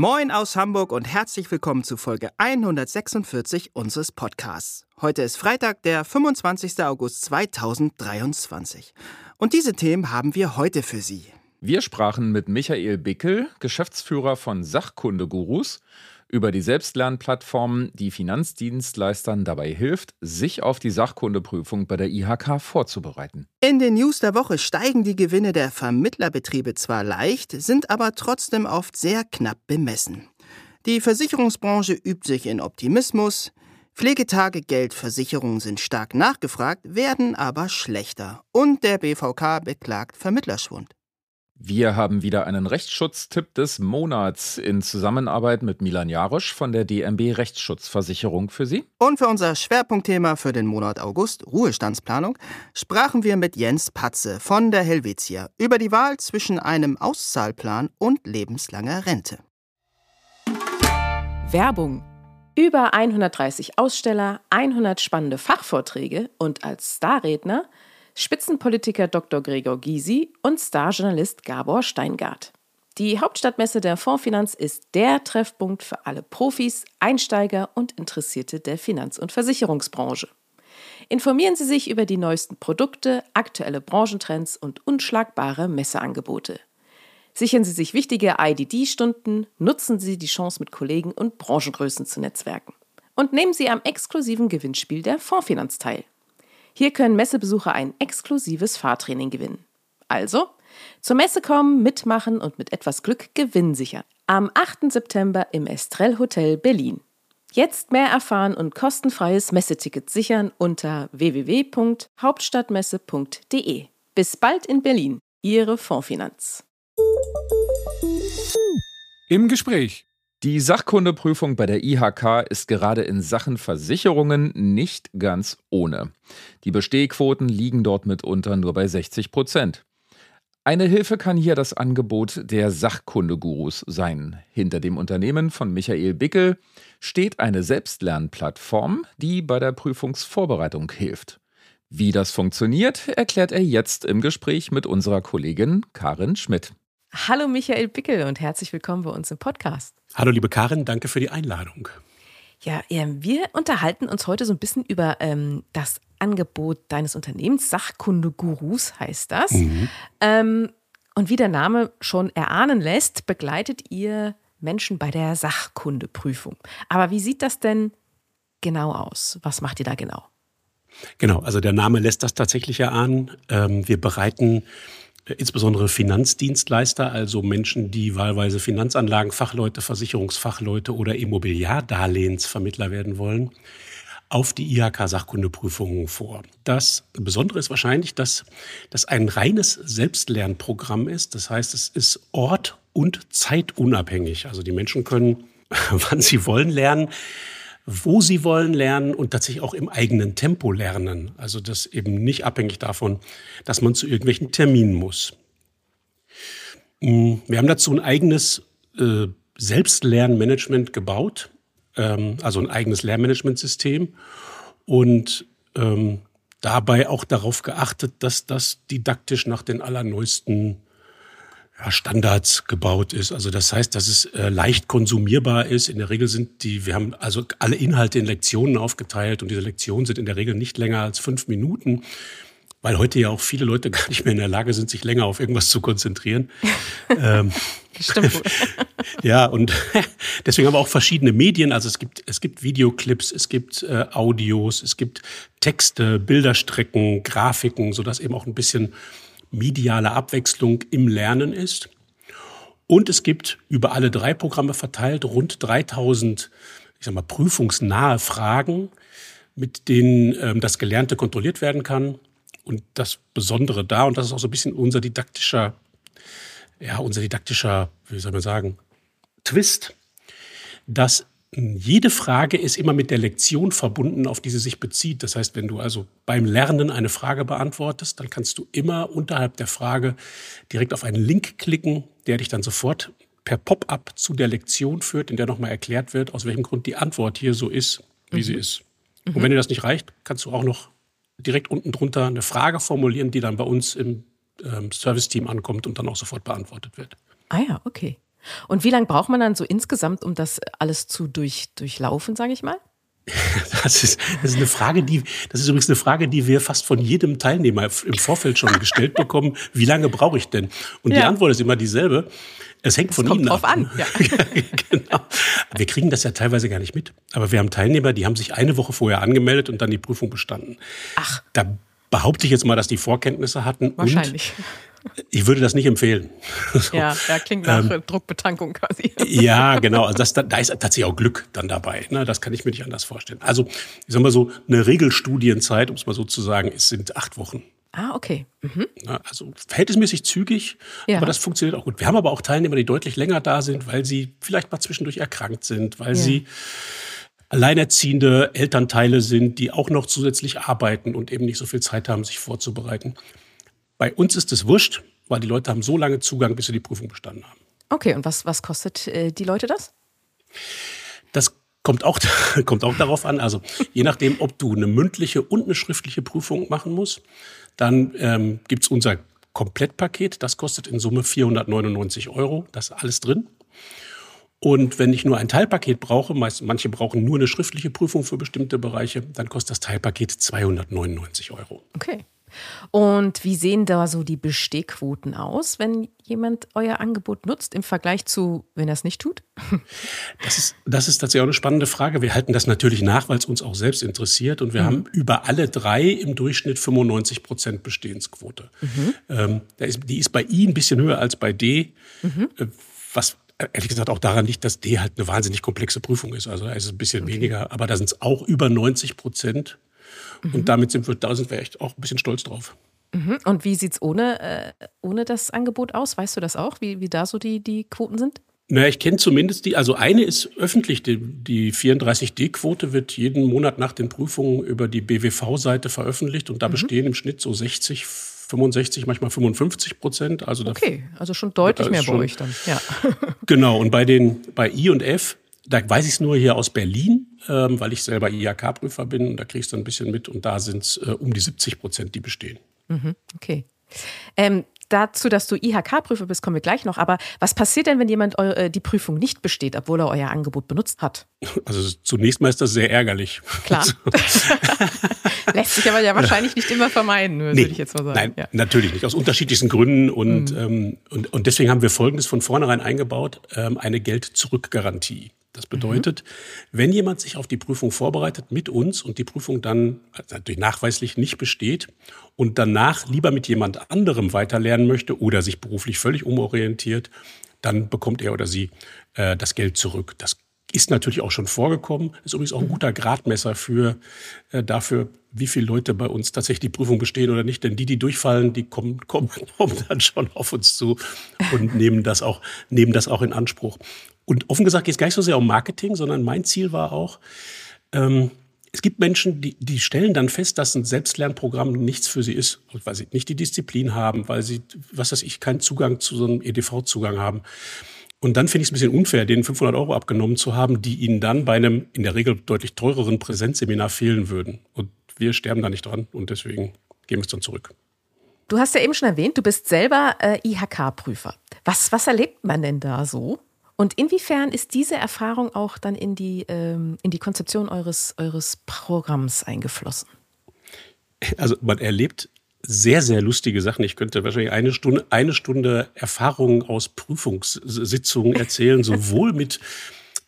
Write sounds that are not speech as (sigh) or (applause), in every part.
Moin aus Hamburg und herzlich willkommen zu Folge 146 unseres Podcasts. Heute ist Freitag, der 25. August 2023. Und diese Themen haben wir heute für Sie. Wir sprachen mit Michael Bickel, Geschäftsführer von Sachkundegurus, über die Selbstlernplattform, die Finanzdienstleistern dabei hilft, sich auf die Sachkundeprüfung bei der IHK vorzubereiten. In den News der Woche steigen die Gewinne der Vermittlerbetriebe zwar leicht, sind aber trotzdem oft sehr knapp bemessen. Die Versicherungsbranche übt sich in Optimismus, Pflegetage, Geldversicherungen sind stark nachgefragt, werden aber schlechter. Und der BVK beklagt Vermittlerschwund. Wir haben wieder einen Rechtsschutztipp des Monats in Zusammenarbeit mit Milan Jarosch von der DMB Rechtsschutzversicherung für Sie. Und für unser Schwerpunktthema für den Monat August, Ruhestandsplanung, sprachen wir mit Jens Patze von der Helvetia über die Wahl zwischen einem Auszahlplan und lebenslanger Rente. Werbung. Über 130 Aussteller, 100 spannende Fachvorträge und als Starredner – Spitzenpolitiker Dr. Gregor Gysi und Starjournalist Gabor Steingart. Die Hauptstadtmesse der Fondsfinanz ist der Treffpunkt für alle Profis, Einsteiger und Interessierte der Finanz- und Versicherungsbranche. Informieren Sie sich über die neuesten Produkte, aktuelle Branchentrends und unschlagbare Messeangebote. Sichern Sie sich wichtige IDD-Stunden, nutzen Sie die Chance mit Kollegen und Branchengrößen zu netzwerken. Und nehmen Sie am exklusiven Gewinnspiel der Fondsfinanz teil. Hier können Messebesucher ein exklusives Fahrtraining gewinnen. Also, zur Messe kommen, mitmachen und mit etwas Glück Gewinn sichern. Am 8. September im Estrell Hotel Berlin. Jetzt mehr erfahren und kostenfreies Messeticket sichern unter www.hauptstadtmesse.de. Bis bald in Berlin, Ihre Fondsfinanz. Im Gespräch. Die Sachkundeprüfung bei der IHK ist gerade in Sachen Versicherungen nicht ganz ohne. Die Bestehquoten liegen dort mitunter nur bei 60 Prozent. Eine Hilfe kann hier das Angebot der Sachkundegurus sein. Hinter dem Unternehmen von Michael Bickel steht eine Selbstlernplattform, die bei der Prüfungsvorbereitung hilft. Wie das funktioniert, erklärt er jetzt im Gespräch mit unserer Kollegin Karin Schmidt. Hallo Michael Bickel und herzlich willkommen bei uns im Podcast. Hallo liebe Karin, danke für die Einladung. Ja, wir unterhalten uns heute so ein bisschen über ähm, das Angebot deines Unternehmens. Sachkunde-Gurus heißt das. Mhm. Ähm, und wie der Name schon erahnen lässt, begleitet ihr Menschen bei der Sachkundeprüfung. Aber wie sieht das denn genau aus? Was macht ihr da genau? Genau, also der Name lässt das tatsächlich erahnen. Ähm, wir bereiten insbesondere Finanzdienstleister, also Menschen, die wahlweise Finanzanlagenfachleute, Versicherungsfachleute oder Immobiliardarlehensvermittler werden wollen, auf die IHK-Sachkundeprüfungen vor. Das Besondere ist wahrscheinlich, dass das ein reines Selbstlernprogramm ist. Das heißt, es ist ort- und zeitunabhängig. Also die Menschen können, (laughs) wann sie wollen, lernen wo sie wollen lernen und tatsächlich auch im eigenen Tempo lernen. Also das eben nicht abhängig davon, dass man zu irgendwelchen Terminen muss. Mm, wir haben dazu ein eigenes äh, Selbstlernmanagement gebaut, ähm, also ein eigenes Lernmanagementsystem und ähm, dabei auch darauf geachtet, dass das didaktisch nach den allerneuesten ja, Standards gebaut ist. Also das heißt, dass es äh, leicht konsumierbar ist. In der Regel sind die, wir haben also alle Inhalte in Lektionen aufgeteilt und diese Lektionen sind in der Regel nicht länger als fünf Minuten, weil heute ja auch viele Leute (laughs) gar nicht mehr in der Lage sind, sich länger auf irgendwas zu konzentrieren. (laughs) ähm, Stimmt. (laughs) ja, und deswegen haben wir auch verschiedene Medien. Also es gibt, es gibt Videoclips, es gibt äh, Audios, es gibt Texte, Bilderstrecken, Grafiken, sodass eben auch ein bisschen mediale Abwechslung im Lernen ist. Und es gibt über alle drei Programme verteilt rund 3000, ich sag mal, prüfungsnahe Fragen, mit denen ähm, das Gelernte kontrolliert werden kann. Und das Besondere da, und das ist auch so ein bisschen unser didaktischer, ja, unser didaktischer, wie soll man sagen, Twist, dass jede Frage ist immer mit der Lektion verbunden, auf die sie sich bezieht. Das heißt, wenn du also beim Lernen eine Frage beantwortest, dann kannst du immer unterhalb der Frage direkt auf einen Link klicken, der dich dann sofort per Pop-up zu der Lektion führt, in der nochmal erklärt wird, aus welchem Grund die Antwort hier so ist, wie mhm. sie ist. Mhm. Und wenn dir das nicht reicht, kannst du auch noch direkt unten drunter eine Frage formulieren, die dann bei uns im ähm, Service-Team ankommt und dann auch sofort beantwortet wird. Ah ja, okay. Und wie lange braucht man dann so insgesamt, um das alles zu durch, durchlaufen, sage ich mal? (laughs) Das ist, das ist eine Frage, die, das ist übrigens eine Frage, die wir fast von jedem Teilnehmer im Vorfeld schon gestellt bekommen. Wie lange brauche ich denn? Und ja. die Antwort ist immer dieselbe. Es hängt das von kommt Ihnen drauf ab. an. (laughs) Ja. genau. Wir kriegen das ja teilweise gar nicht mit. Aber wir haben Teilnehmer, die haben sich eine Woche vorher angemeldet und dann die Prüfung bestanden. Ach. Da behaupte ich jetzt mal, dass die Vorkenntnisse hatten. Wahrscheinlich. Ich würde das nicht empfehlen. (laughs) so. Ja, ja, klingt nach ähm, Druckbetankung quasi. (laughs) ja, (laughs) genau. Also das, da ist tatsächlich auch Glück dann dabei. Ne? Das kann ich mir nicht anders vorstellen. Also, ich sag mal so, eine Regelstudienzeit, um es mal so zu sagen, ist, sind acht Wochen. Ah, okay. Mhm. Also verhältnismäßig zügig, ja. aber das funktioniert auch gut. Wir haben aber auch Teilnehmer, die deutlich länger da sind, weil sie vielleicht mal zwischendurch erkrankt sind, weil ja. sie alleinerziehende Elternteile sind, die auch noch zusätzlich arbeiten und eben nicht so viel Zeit haben, sich vorzubereiten. Bei uns ist es wurscht, weil die Leute haben so lange Zugang, bis sie die Prüfung bestanden haben. Okay, und was, was kostet äh, die Leute das? Das kommt auch, (laughs) kommt auch darauf an. Also je nachdem, ob du eine mündliche und eine schriftliche Prüfung machen musst, dann ähm, gibt es unser Komplettpaket. Das kostet in Summe 499 Euro. Das ist alles drin. Und wenn ich nur ein Teilpaket brauche, meist, manche brauchen nur eine schriftliche Prüfung für bestimmte Bereiche, dann kostet das Teilpaket 299 Euro. Okay. Und wie sehen da so die Bestehquoten aus, wenn jemand euer Angebot nutzt im Vergleich zu, wenn er es nicht tut? Das ist, das ist tatsächlich auch eine spannende Frage. Wir halten das natürlich nach, weil es uns auch selbst interessiert. Und wir mhm. haben über alle drei im Durchschnitt 95 Prozent Bestehensquote. Mhm. Ähm, ist, die ist bei I ein bisschen höher als bei D, mhm. Äh, was ehrlich gesagt auch daran liegt, dass D halt eine wahnsinnig komplexe Prüfung ist. Also da ist es ein bisschen okay. weniger, aber da sind es auch über 90 Prozent. Mhm. Und damit sind wir, da sind wir echt auch ein bisschen stolz drauf. Mhm. Und wie sieht es ohne, äh, ohne das Angebot aus? Weißt du das auch, wie, wie da so die, die Quoten sind? Naja, ich kenne zumindest die, also eine ist öffentlich, die, die 34D-Quote wird jeden Monat nach den Prüfungen über die BWV-Seite veröffentlicht und da mhm. bestehen im Schnitt so 60, 65, manchmal 55 Prozent. Also okay, also schon deutlich mehr schon, bei euch dann. Ja. genau, und bei den bei I und F, da weiß ich es nur hier aus Berlin, ähm, weil ich selber IHK-Prüfer bin und da kriegst du ein bisschen mit und da sind es äh, um die 70 Prozent, die bestehen. Mhm, okay. Ähm, dazu, dass du IHK-Prüfer bist, kommen wir gleich noch. Aber was passiert denn, wenn jemand äh, die Prüfung nicht besteht, obwohl er euer Angebot benutzt hat? Also zunächst mal ist das sehr ärgerlich. Klar. (laughs) (laughs) Lässt sich aber ja wahrscheinlich nicht immer vermeiden, würde nee, ich jetzt mal sagen. Nein, ja. natürlich nicht. Aus unterschiedlichsten Gründen. Und, mhm. ähm, und, und deswegen haben wir Folgendes von vornherein eingebaut, ähm, eine Geld-Zurück-Garantie. Das bedeutet, mhm. wenn jemand sich auf die Prüfung vorbereitet mit uns und die Prüfung dann natürlich nachweislich nicht besteht und danach lieber mit jemand anderem weiterlernen möchte oder sich beruflich völlig umorientiert, dann bekommt er oder sie äh, das Geld zurück. Das ist natürlich auch schon vorgekommen. Ist übrigens auch ein mhm. guter Gradmesser für äh, dafür, wie viele Leute bei uns tatsächlich die Prüfung bestehen oder nicht. Denn die, die durchfallen, die kommen, (laughs) kommen, kommen dann schon auf uns zu und (laughs) nehmen das auch, nehmen das auch in Anspruch. Und offen gesagt geht es gar nicht so sehr um Marketing, sondern mein Ziel war auch, ähm, es gibt Menschen, die, die stellen dann fest, dass ein Selbstlernprogramm nichts für sie ist, weil sie nicht die Disziplin haben, weil sie, was weiß ich, keinen Zugang zu so einem EDV-Zugang haben. Und dann finde ich es ein bisschen unfair, denen 500 Euro abgenommen zu haben, die ihnen dann bei einem in der Regel deutlich teureren Präsenzseminar fehlen würden. Und wir sterben da nicht dran und deswegen geben wir es dann zurück. Du hast ja eben schon erwähnt, du bist selber äh, IHK-Prüfer. Was, was erlebt man denn da so? Und inwiefern ist diese Erfahrung auch dann in die, ähm, in die Konzeption eures, eures Programms eingeflossen? Also man erlebt sehr, sehr lustige Sachen. Ich könnte wahrscheinlich eine Stunde, eine Stunde Erfahrungen aus Prüfungssitzungen erzählen, sowohl mit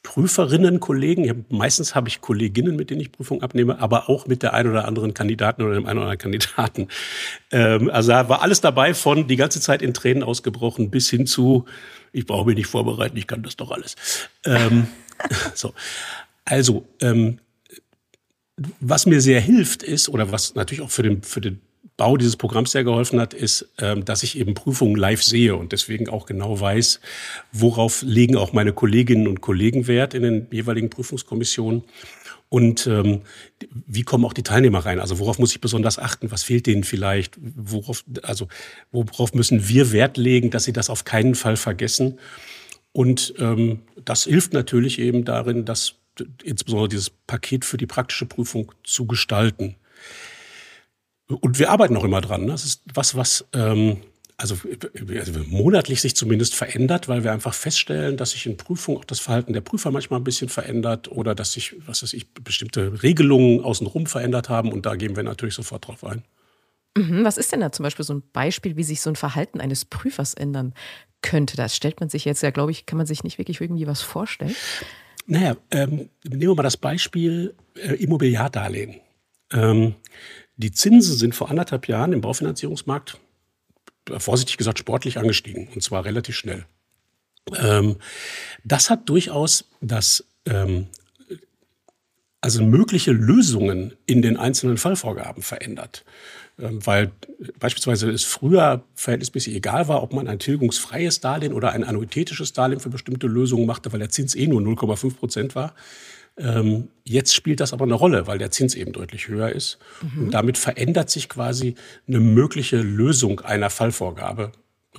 Prüferinnen, Kollegen. Hab, meistens habe ich Kolleginnen, mit denen ich Prüfung abnehme, aber auch mit der einen oder anderen Kandidaten oder dem einen oder anderen Kandidaten. Ähm, also da war alles dabei von die ganze Zeit in Tränen ausgebrochen bis hin zu, ich brauche mich nicht vorbereiten, ich kann das doch alles. Ähm, (laughs) so. Also, ähm, was mir sehr hilft ist, oder was natürlich auch für den, für den Bau dieses Programms sehr geholfen hat, ist, ähm, dass ich eben Prüfungen live sehe und deswegen auch genau weiß, worauf legen auch meine Kolleginnen und Kollegen Wert in den jeweiligen Prüfungskommissionen. Und ähm, wie kommen auch die Teilnehmer rein? Also worauf muss ich besonders achten? Was fehlt denen vielleicht? Worauf, also worauf müssen wir Wert legen, dass sie das auf keinen Fall vergessen? Und ähm, das hilft natürlich eben darin, dass insbesondere dieses Paket für die praktische Prüfung zu gestalten. Und wir arbeiten auch immer dran. Ne? Das ist was, was ähm, also, also monatlich sich zumindest verändert, weil wir einfach feststellen, dass sich in Prüfungen auch das Verhalten der Prüfer manchmal ein bisschen verändert oder dass sich, was weiß ich, bestimmte Regelungen außenrum verändert haben und da gehen wir natürlich sofort drauf ein. Mhm, was ist denn da zum Beispiel so ein Beispiel, wie sich so ein Verhalten eines Prüfers ändern könnte? Das stellt man sich jetzt ja, glaube ich, kann man sich nicht wirklich irgendwie was vorstellen. Naja, ähm, nehmen wir mal das Beispiel äh, Immobiliardarlehen. Ähm, die Zinsen sind vor anderthalb Jahren im Baufinanzierungsmarkt vorsichtig gesagt, sportlich angestiegen und zwar relativ schnell. Ähm, das hat durchaus das, ähm, also mögliche Lösungen in den einzelnen Fallvorgaben verändert. Ähm, weil beispielsweise es früher verhältnismäßig egal war, ob man ein tilgungsfreies Darlehen oder ein annuitätisches Darlehen für bestimmte Lösungen machte, weil der Zins eh nur 0,5 Prozent war. Ähm, jetzt spielt das aber eine Rolle, weil der Zins eben deutlich höher ist. Mhm. Und damit verändert sich quasi eine mögliche Lösung einer Fallvorgabe.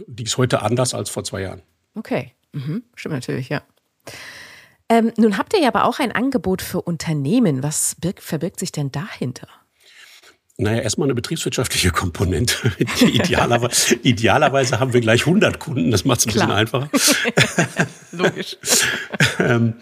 Die ist heute anders als vor zwei Jahren. Okay, mhm. stimmt natürlich, ja. Ähm, nun habt ihr ja aber auch ein Angebot für Unternehmen. Was birgt, verbirgt sich denn dahinter? Naja, erstmal eine betriebswirtschaftliche Komponente. (laughs) Idealerweise, idealerweise haben wir gleich 100 Kunden, das macht es ein Klar. bisschen einfacher. (laughs) Logisch. (laughs) ähm,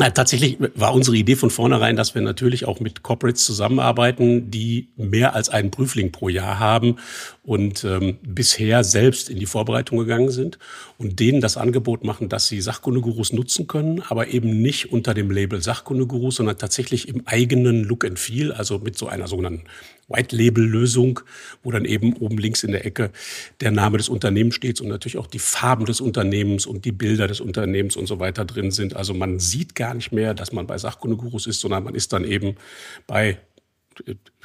ja, tatsächlich war unsere Idee von vornherein, dass wir natürlich auch mit Corporates zusammenarbeiten, die mehr als einen Prüfling pro Jahr haben und ähm, bisher selbst in die Vorbereitung gegangen sind und denen das Angebot machen, dass sie Sachkundegurus nutzen können, aber eben nicht unter dem Label Sachkundegurus, sondern tatsächlich im eigenen Look and Feel, also mit so einer sogenannten White-Label-Lösung, wo dann eben oben links in der Ecke der Name des Unternehmens steht und natürlich auch die Farben des Unternehmens und die Bilder des Unternehmens und so weiter drin sind. Also man sieht gar nicht mehr, dass man bei Sachkundegurus ist, sondern man ist dann eben bei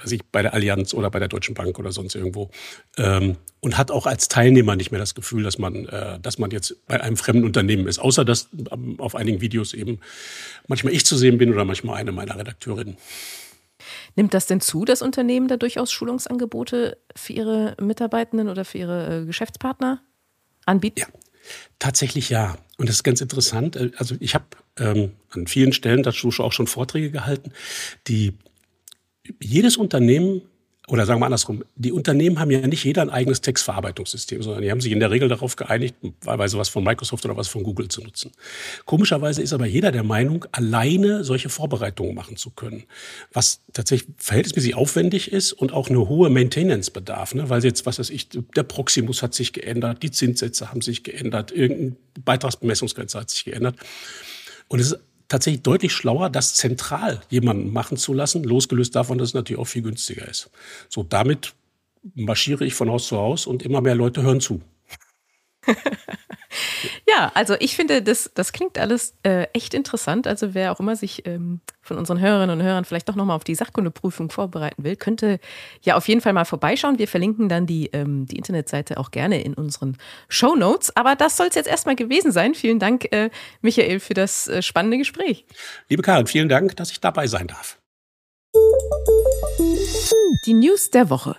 weiß ich, bei der Allianz oder bei der Deutschen Bank oder sonst irgendwo ähm, und hat auch als Teilnehmer nicht mehr das Gefühl, dass man, äh, dass man jetzt bei einem fremden Unternehmen ist, außer dass ähm, auf einigen Videos eben manchmal ich zu sehen bin oder manchmal eine meiner Redakteurinnen. Nimmt das denn zu, dass Unternehmen da durchaus Schulungsangebote für ihre Mitarbeitenden oder für ihre äh, Geschäftspartner anbieten? Ja, tatsächlich ja. Und das ist ganz interessant. Äh, also ich habe ähm, an vielen Stellen dazu auch schon Vorträge gehalten. Die jedes Unternehmen oder sagen wir andersrum, die Unternehmen haben ja nicht jeder ein eigenes Textverarbeitungssystem, sondern die haben sich in der Regel darauf geeinigt, wahlweise was von Microsoft oder was von Google zu nutzen. Komischerweise ist aber jeder der Meinung, alleine solche Vorbereitungen machen zu können, was tatsächlich verhältnismäßig aufwendig ist und auch eine hohe Maintenance bedarf, ne? weil jetzt, was weiß ich, der Proximus hat sich geändert, die Zinssätze haben sich geändert, irgendeine Beitragsbemessungsgrenze hat sich geändert. Und es ist tatsächlich deutlich schlauer, das zentral jemanden machen zu lassen, losgelöst davon, dass es natürlich auch viel günstiger ist. So, damit marschiere ich von Haus zu Haus und immer mehr Leute hören zu. (laughs) ja, also ich finde, das, das klingt alles äh, echt interessant. Also wer auch immer sich ähm, von unseren Hörerinnen und Hörern vielleicht doch nochmal auf die Sachkundeprüfung vorbereiten will, könnte ja auf jeden Fall mal vorbeischauen. Wir verlinken dann die, ähm, die Internetseite auch gerne in unseren Show Notes. Aber das soll es jetzt erstmal gewesen sein. Vielen Dank, äh, Michael, für das äh, spannende Gespräch. Liebe Karin, vielen Dank, dass ich dabei sein darf. Die News der Woche.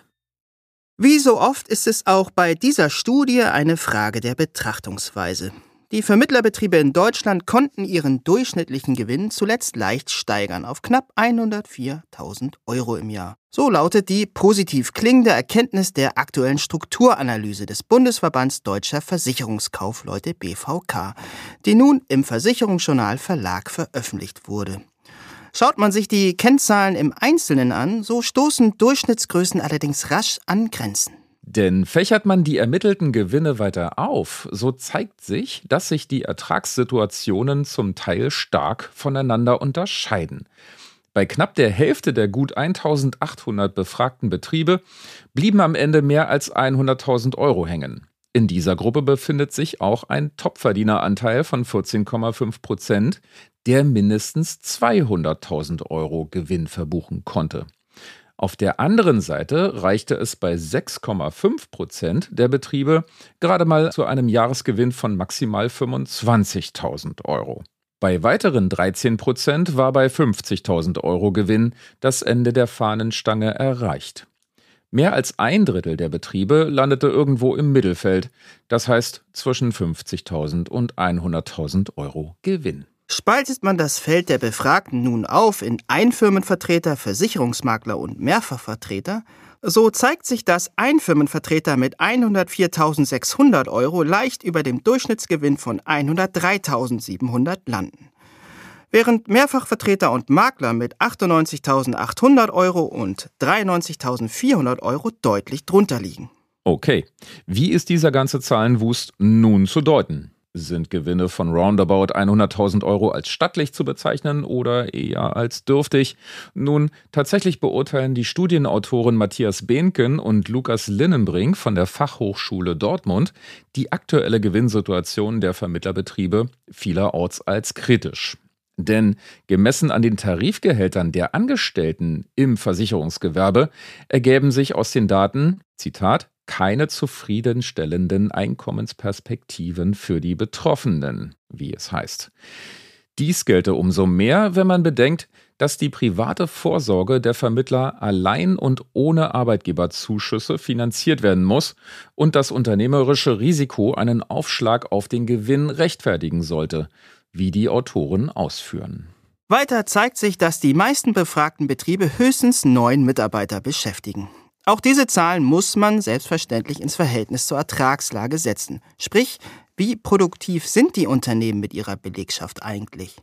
Wie so oft ist es auch bei dieser Studie eine Frage der Betrachtungsweise. Die Vermittlerbetriebe in Deutschland konnten ihren durchschnittlichen Gewinn zuletzt leicht steigern auf knapp 104.000 Euro im Jahr. So lautet die positiv klingende Erkenntnis der aktuellen Strukturanalyse des Bundesverbands Deutscher Versicherungskaufleute BVK, die nun im Versicherungsjournal Verlag veröffentlicht wurde. Schaut man sich die Kennzahlen im Einzelnen an, so stoßen Durchschnittsgrößen allerdings rasch an Grenzen. Denn fächert man die ermittelten Gewinne weiter auf, so zeigt sich, dass sich die Ertragssituationen zum Teil stark voneinander unterscheiden. Bei knapp der Hälfte der gut 1800 befragten Betriebe blieben am Ende mehr als 100.000 Euro hängen. In dieser Gruppe befindet sich auch ein Topverdieneranteil von 14,5 Prozent, der mindestens 200.000 Euro Gewinn verbuchen konnte. Auf der anderen Seite reichte es bei 6,5 Prozent der Betriebe gerade mal zu einem Jahresgewinn von maximal 25.000 Euro. Bei weiteren 13 Prozent war bei 50.000 Euro Gewinn das Ende der Fahnenstange erreicht. Mehr als ein Drittel der Betriebe landete irgendwo im Mittelfeld, das heißt zwischen 50.000 und 100.000 Euro Gewinn. Spaltet man das Feld der Befragten nun auf in Einfirmenvertreter, Versicherungsmakler und Mehrfachvertreter, so zeigt sich, dass Einfirmenvertreter mit 104.600 Euro leicht über dem Durchschnittsgewinn von 103.700 landen. Während Mehrfachvertreter und Makler mit 98.800 Euro und 93.400 Euro deutlich drunter liegen. Okay, wie ist dieser ganze Zahlenwust nun zu deuten? Sind Gewinne von roundabout 100.000 Euro als stattlich zu bezeichnen oder eher als dürftig? Nun, tatsächlich beurteilen die Studienautoren Matthias Behnken und Lukas Linnenbrink von der Fachhochschule Dortmund die aktuelle Gewinnsituation der Vermittlerbetriebe vielerorts als kritisch. Denn gemessen an den Tarifgehältern der Angestellten im Versicherungsgewerbe ergeben sich aus den Daten, Zitat, keine zufriedenstellenden Einkommensperspektiven für die Betroffenen, wie es heißt. Dies gelte umso mehr, wenn man bedenkt, dass die private Vorsorge der Vermittler allein und ohne Arbeitgeberzuschüsse finanziert werden muss und das unternehmerische Risiko einen Aufschlag auf den Gewinn rechtfertigen sollte, wie die Autoren ausführen. Weiter zeigt sich, dass die meisten befragten Betriebe höchstens neun Mitarbeiter beschäftigen. Auch diese Zahlen muss man selbstverständlich ins Verhältnis zur Ertragslage setzen. Sprich, wie produktiv sind die Unternehmen mit ihrer Belegschaft eigentlich?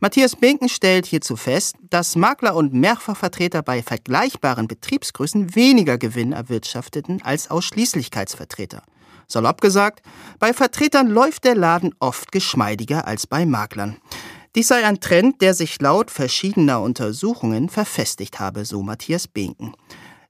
Matthias Binken stellt hierzu fest, dass Makler und Mehrfachvertreter bei vergleichbaren Betriebsgrößen weniger Gewinn erwirtschafteten als Ausschließlichkeitsvertreter. Salopp gesagt, bei Vertretern läuft der Laden oft geschmeidiger als bei Maklern. Dies sei ein Trend, der sich laut verschiedener Untersuchungen verfestigt habe, so Matthias Binken.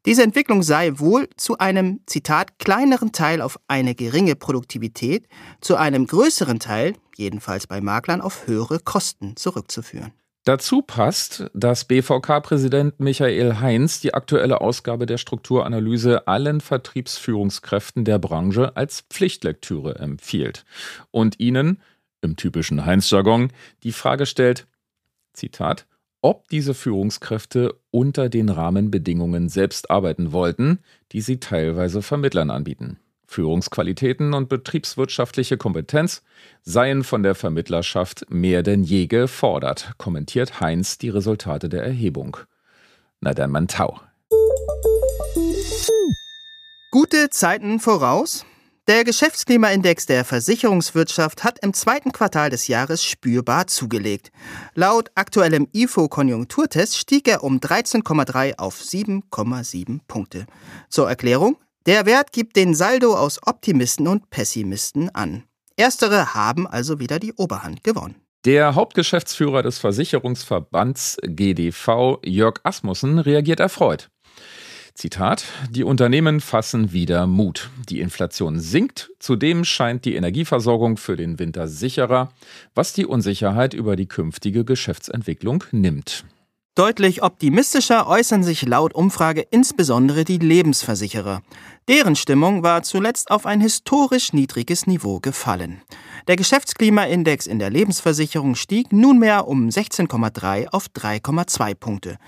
Diese Entwicklung sei wohl zu einem, Zitat, kleineren Teil auf eine geringe Produktivität, zu einem größeren Teil, jedenfalls bei Maklern, auf höhere Kosten zurückzuführen. Dazu passt, dass BVK-Präsident Michael Heinz die aktuelle Ausgabe der Strukturanalyse allen Vertriebsführungskräften der Branche als Pflichtlektüre empfiehlt und ihnen, im typischen Heinz-Jargon, die Frage stellt, Zitat, ob diese Führungskräfte unter den Rahmenbedingungen selbst arbeiten wollten, die sie teilweise Vermittlern anbieten. Führungsqualitäten und betriebswirtschaftliche Kompetenz seien von der Vermittlerschaft mehr denn je gefordert, kommentiert Heinz die Resultate der Erhebung. Na dann, man tau. Gute Zeiten voraus? Der Geschäftsklimaindex der Versicherungswirtschaft hat im zweiten Quartal des Jahres spürbar zugelegt. Laut aktuellem IFO-Konjunkturtest stieg er um 13,3 auf 7,7 Punkte. Zur Erklärung, der Wert gibt den Saldo aus Optimisten und Pessimisten an. Erstere haben also wieder die Oberhand gewonnen. Der Hauptgeschäftsführer des Versicherungsverbands GDV, Jörg Asmussen, reagiert erfreut. Zitat, die Unternehmen fassen wieder Mut. Die Inflation sinkt, zudem scheint die Energieversorgung für den Winter sicherer, was die Unsicherheit über die künftige Geschäftsentwicklung nimmt. Deutlich optimistischer äußern sich laut Umfrage insbesondere die Lebensversicherer. Deren Stimmung war zuletzt auf ein historisch niedriges Niveau gefallen. Der Geschäftsklimaindex in der Lebensversicherung stieg nunmehr um 16,3 auf 3,2 Punkte.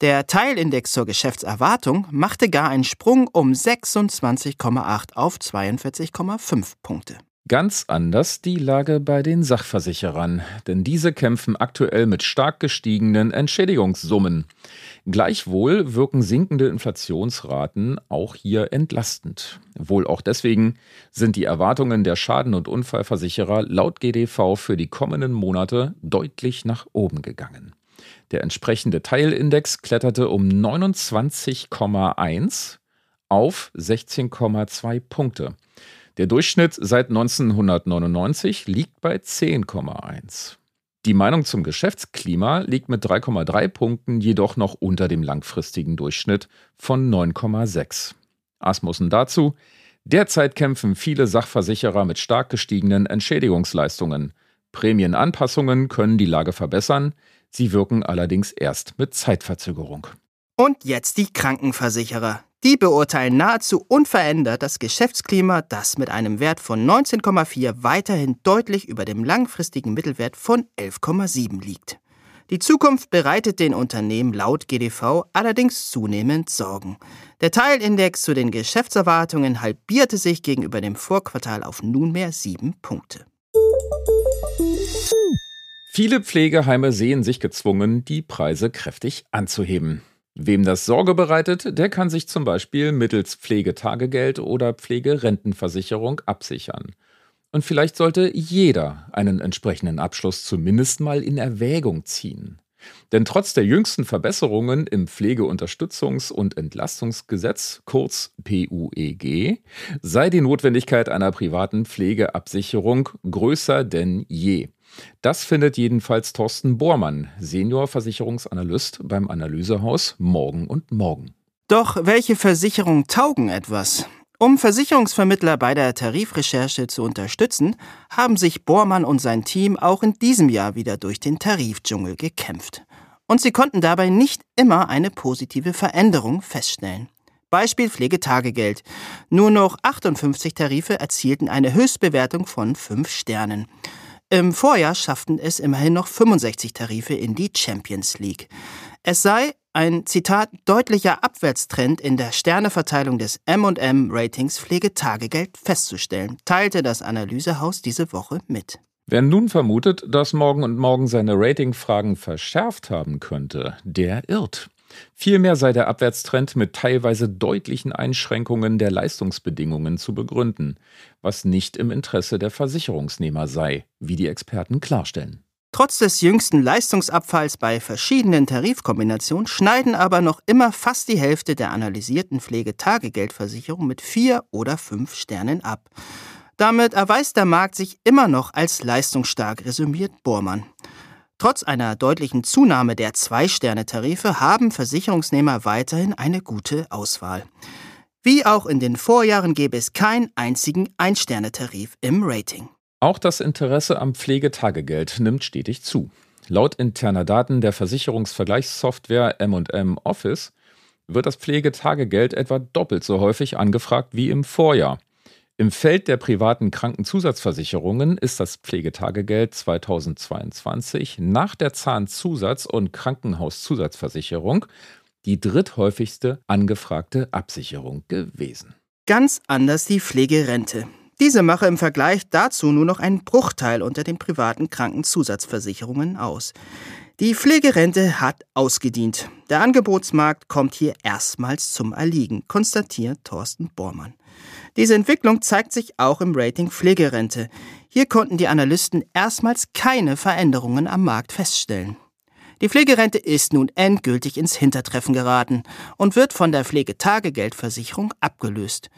Der Teilindex zur Geschäftserwartung machte gar einen Sprung um 26,8 auf 42,5 Punkte. Ganz anders die Lage bei den Sachversicherern, denn diese kämpfen aktuell mit stark gestiegenen Entschädigungssummen. Gleichwohl wirken sinkende Inflationsraten auch hier entlastend. Wohl auch deswegen sind die Erwartungen der Schaden- und Unfallversicherer laut GDV für die kommenden Monate deutlich nach oben gegangen. Der entsprechende Teilindex kletterte um 29,1 auf 16,2 Punkte. Der Durchschnitt seit 1999 liegt bei 10,1. Die Meinung zum Geschäftsklima liegt mit 3,3 Punkten jedoch noch unter dem langfristigen Durchschnitt von 9,6. Asmussen dazu. Derzeit kämpfen viele Sachversicherer mit stark gestiegenen Entschädigungsleistungen. Prämienanpassungen können die Lage verbessern, Sie wirken allerdings erst mit Zeitverzögerung. Und jetzt die Krankenversicherer. Die beurteilen nahezu unverändert das Geschäftsklima, das mit einem Wert von 19,4 weiterhin deutlich über dem langfristigen Mittelwert von 11,7 liegt. Die Zukunft bereitet den Unternehmen laut GDV allerdings zunehmend Sorgen. Der Teilindex zu den Geschäftserwartungen halbierte sich gegenüber dem Vorquartal auf nunmehr sieben Punkte. Viele Pflegeheime sehen sich gezwungen, die Preise kräftig anzuheben. Wem das Sorge bereitet, der kann sich zum Beispiel mittels Pflegetagegeld oder Pflegerentenversicherung absichern. Und vielleicht sollte jeder einen entsprechenden Abschluss zumindest mal in Erwägung ziehen. Denn trotz der jüngsten Verbesserungen im Pflegeunterstützungs- und Entlastungsgesetz, kurz PUEG, sei die Notwendigkeit einer privaten Pflegeabsicherung größer denn je. Das findet jedenfalls Thorsten Bormann, Seniorversicherungsanalyst beim Analysehaus Morgen und Morgen. Doch welche Versicherungen taugen etwas? Um Versicherungsvermittler bei der Tarifrecherche zu unterstützen, haben sich Bormann und sein Team auch in diesem Jahr wieder durch den Tarifdschungel gekämpft. Und sie konnten dabei nicht immer eine positive Veränderung feststellen. Beispiel Pflegetagegeld. Nur noch 58 Tarife erzielten eine Höchstbewertung von 5 Sternen. Im Vorjahr schafften es immerhin noch 65 Tarife in die Champions League. Es sei ein Zitat deutlicher Abwärtstrend in der Sterneverteilung des M&M-Ratings Pflegetagegeld festzustellen, teilte das Analysehaus diese Woche mit. Wer nun vermutet, dass Morgen und Morgen seine Ratingfragen verschärft haben könnte, der irrt. Vielmehr sei der Abwärtstrend mit teilweise deutlichen Einschränkungen der Leistungsbedingungen zu begründen, was nicht im Interesse der Versicherungsnehmer sei, wie die Experten klarstellen. Trotz des jüngsten Leistungsabfalls bei verschiedenen Tarifkombinationen schneiden aber noch immer fast die Hälfte der analysierten Pflegetagegeldversicherungen mit vier oder fünf Sternen ab. Damit erweist der Markt sich immer noch als leistungsstark, resümiert Bormann. Trotz einer deutlichen Zunahme der Zwei-Sterne-Tarife haben Versicherungsnehmer weiterhin eine gute Auswahl. Wie auch in den Vorjahren gäbe es keinen einzigen Ein-Sterne-Tarif im Rating. Auch das Interesse am Pflegetagegeld nimmt stetig zu. Laut interner Daten der Versicherungsvergleichssoftware M&M Office wird das Pflegetagegeld etwa doppelt so häufig angefragt wie im Vorjahr. Im Feld der privaten Krankenzusatzversicherungen ist das Pflegetagegeld 2022 nach der Zahnzusatz- und Krankenhauszusatzversicherung die dritthäufigste angefragte Absicherung gewesen. Ganz anders die Pflegerente. Diese mache im Vergleich dazu nur noch einen Bruchteil unter den privaten Krankenzusatzversicherungen aus. Die Pflegerente hat ausgedient. Der Angebotsmarkt kommt hier erstmals zum Erliegen, konstatiert Thorsten Bormann. Diese Entwicklung zeigt sich auch im Rating Pflegerente. Hier konnten die Analysten erstmals keine Veränderungen am Markt feststellen. Die Pflegerente ist nun endgültig ins Hintertreffen geraten und wird von der Pflegetagegeldversicherung abgelöst.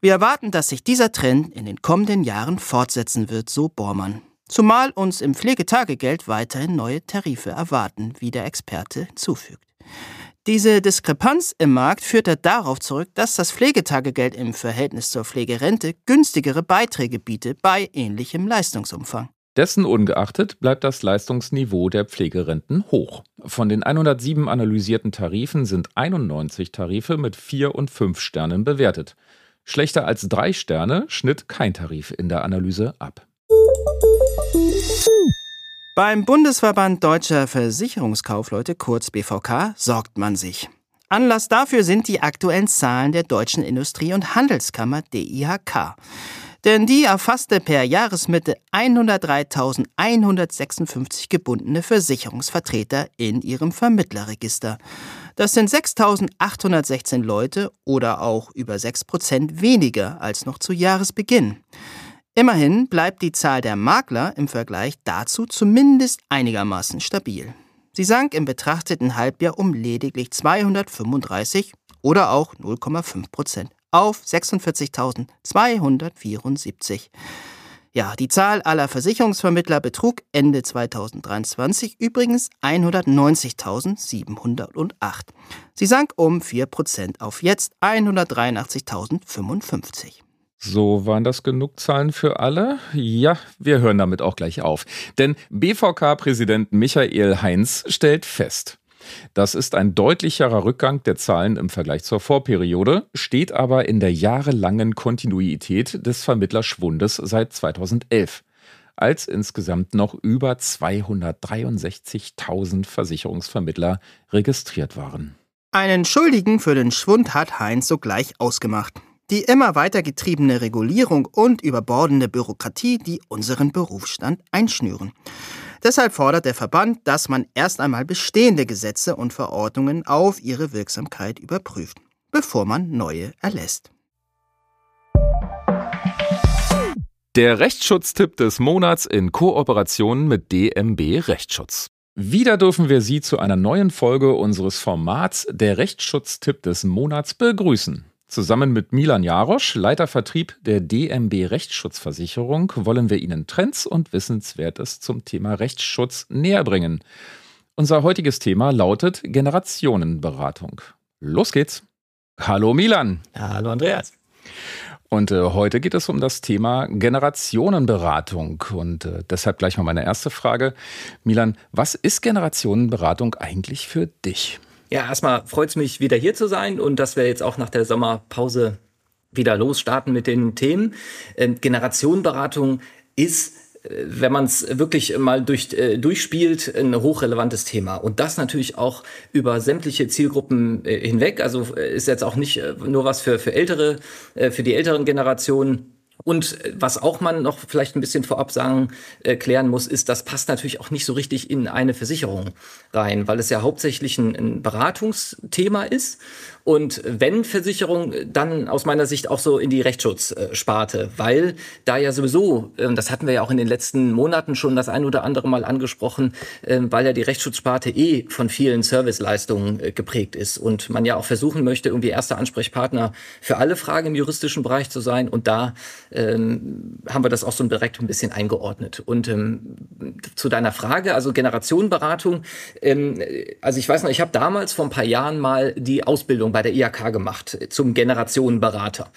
Wir erwarten, dass sich dieser Trend in den kommenden Jahren fortsetzen wird, so Bormann. Zumal uns im Pflegetagegeld weiterhin neue Tarife erwarten, wie der Experte zufügt. Diese Diskrepanz im Markt führt darauf zurück, dass das Pflegetagegeld im Verhältnis zur Pflegerente günstigere Beiträge bietet bei ähnlichem Leistungsumfang. Dessen ungeachtet bleibt das Leistungsniveau der Pflegerenten hoch. Von den 107 analysierten Tarifen sind 91 Tarife mit 4 und 5 Sternen bewertet. Schlechter als 3 Sterne schnitt kein Tarif in der Analyse ab. Beim Bundesverband Deutscher Versicherungskaufleute, kurz BVK, sorgt man sich. Anlass dafür sind die aktuellen Zahlen der Deutschen Industrie- und Handelskammer DIHK. Denn die erfasste per Jahresmitte 103.156 gebundene Versicherungsvertreter in ihrem Vermittlerregister. Das sind 6.816 Leute oder auch über 6 Prozent weniger als noch zu Jahresbeginn. Immerhin bleibt die Zahl der Makler im Vergleich dazu zumindest einigermaßen stabil. Sie sank im betrachteten Halbjahr um lediglich 235 oder auch 0,5 Prozent auf 46.274. Ja, die Zahl aller Versicherungsvermittler betrug Ende 2023 übrigens 190.708. Sie sank um 4 Prozent auf jetzt 183.055. So waren das genug Zahlen für alle? Ja, wir hören damit auch gleich auf. Denn BVK-Präsident Michael Heinz stellt fest, Das ist ein deutlicherer Rückgang der Zahlen im Vergleich zur Vorperiode, steht aber in der jahrelangen Kontinuität des Vermittlerschwundes seit 2011 als insgesamt noch über 263.000 Versicherungsvermittler registriert waren. Einen Schuldigen für den Schwund hat Heinz sogleich ausgemacht. Die immer weiter getriebene Regulierung und überbordende Bürokratie, die unseren Berufsstand einschnüren. Deshalb fordert der Verband, dass man erst einmal bestehende Gesetze und Verordnungen auf ihre Wirksamkeit überprüft, bevor man neue erlässt. Der Rechtsschutztipp des Monats in Kooperation mit DMB Rechtsschutz. Wieder dürfen wir Sie zu einer neuen Folge unseres Formats Der Rechtsschutztipp des Monats begrüßen. Zusammen mit Milan Jarosch, Leiter Vertrieb der DMB Rechtsschutzversicherung, wollen wir Ihnen Trends und Wissenswertes zum Thema Rechtsschutz näher bringen. Unser heutiges Thema lautet Generationenberatung. Los geht's. Hallo Milan. Hallo Andreas. Und äh, heute geht es um das Thema Generationenberatung. Und äh, deshalb gleich mal meine erste Frage. Milan, was ist Generationenberatung eigentlich für dich? Ja, erstmal freut es mich, wieder hier zu sein und dass wir jetzt auch nach der Sommerpause wieder losstarten mit den Themen. Ähm, Generationenberatung ist wenn man es wirklich mal durch, äh, durchspielt, ein hochrelevantes Thema. Und das natürlich auch über sämtliche Zielgruppen äh, hinweg. Also äh, ist jetzt auch nicht äh, nur was für, für ältere, äh, für die älteren Generationen und äh, was auch man noch vielleicht ein bisschen vorab sagen, äh, klären muss, ist, das passt natürlich auch nicht so richtig in eine Versicherung rein, weil es ja hauptsächlich ein, ein Beratungsthema ist. Und wenn Versicherung, dann aus meiner Sicht auch so in die Rechtsschutzsparte, weil da ja sowieso, äh, das hatten wir ja auch in den letzten Monaten schon das ein oder andere Mal angesprochen, äh, weil ja die Rechtsschutzsparte eh von vielen Serviceleistungen äh, geprägt ist und man ja auch versuchen möchte, irgendwie erster Ansprechpartner für alle Fragen im juristischen Bereich zu sein. Und da ähm, haben wir das auch so direkt ein bisschen eingeordnet. Und ähm, zu deiner Frage, also Generationenberatung, ähm, also ich weiß noch, ich habe damals vor ein paar Jahren mal die Ausbildung bei der IHK gemacht zum Generationenberater.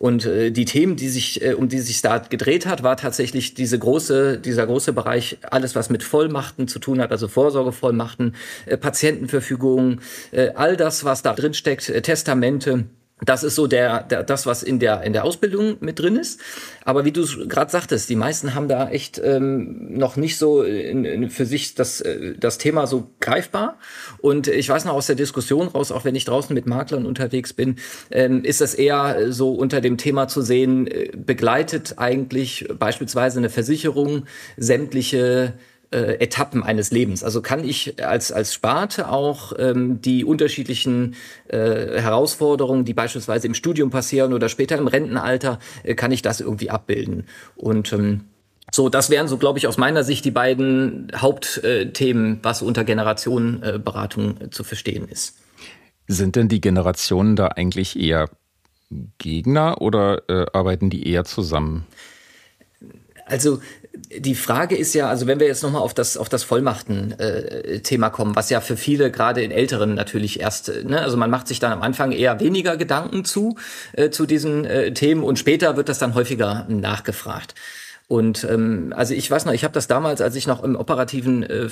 Und äh, die Themen, die sich, äh, um die sich da gedreht hat, war tatsächlich diese große, dieser große Bereich, alles was mit Vollmachten zu tun hat, also Vorsorgevollmachten, äh, Patientenverfügungen, äh, all das, was da drin steckt, äh, Testamente das ist so der, der, das, was in der, in der Ausbildung mit drin ist. Aber wie du gerade sagtest, die meisten haben da echt ähm, noch nicht so in, in, für sich das, äh, das Thema so greifbar. Und ich weiß noch aus der Diskussion raus, auch wenn ich draußen mit Maklern unterwegs bin, ähm, ist das eher so unter dem Thema zu sehen, äh, begleitet eigentlich beispielsweise eine Versicherung sämtliche äh, Etappen eines Lebens. Also kann ich als, als Sparte auch ähm, die unterschiedlichen äh, Herausforderungen, die beispielsweise im Studium passieren oder später im Rentenalter, äh, kann ich das irgendwie abbilden. Und ähm, so, das wären so, glaube ich, aus meiner Sicht die beiden Hauptthemen, was unter Generationenberatung äh, zu verstehen ist. Sind denn die Generationen da eigentlich eher Gegner oder äh, arbeiten die eher zusammen? Also die Frage ist ja, also wenn wir jetzt nochmal auf das, auf das Vollmachten-Thema äh, kommen, was ja für viele, gerade in Älteren natürlich erst, äh, ne, also man macht sich dann am Anfang eher weniger Gedanken zu, äh, zu diesen äh, Themen und später wird das dann häufiger nachgefragt. Und ähm, also ich weiß noch, ich habe das damals, als ich noch im operativen äh,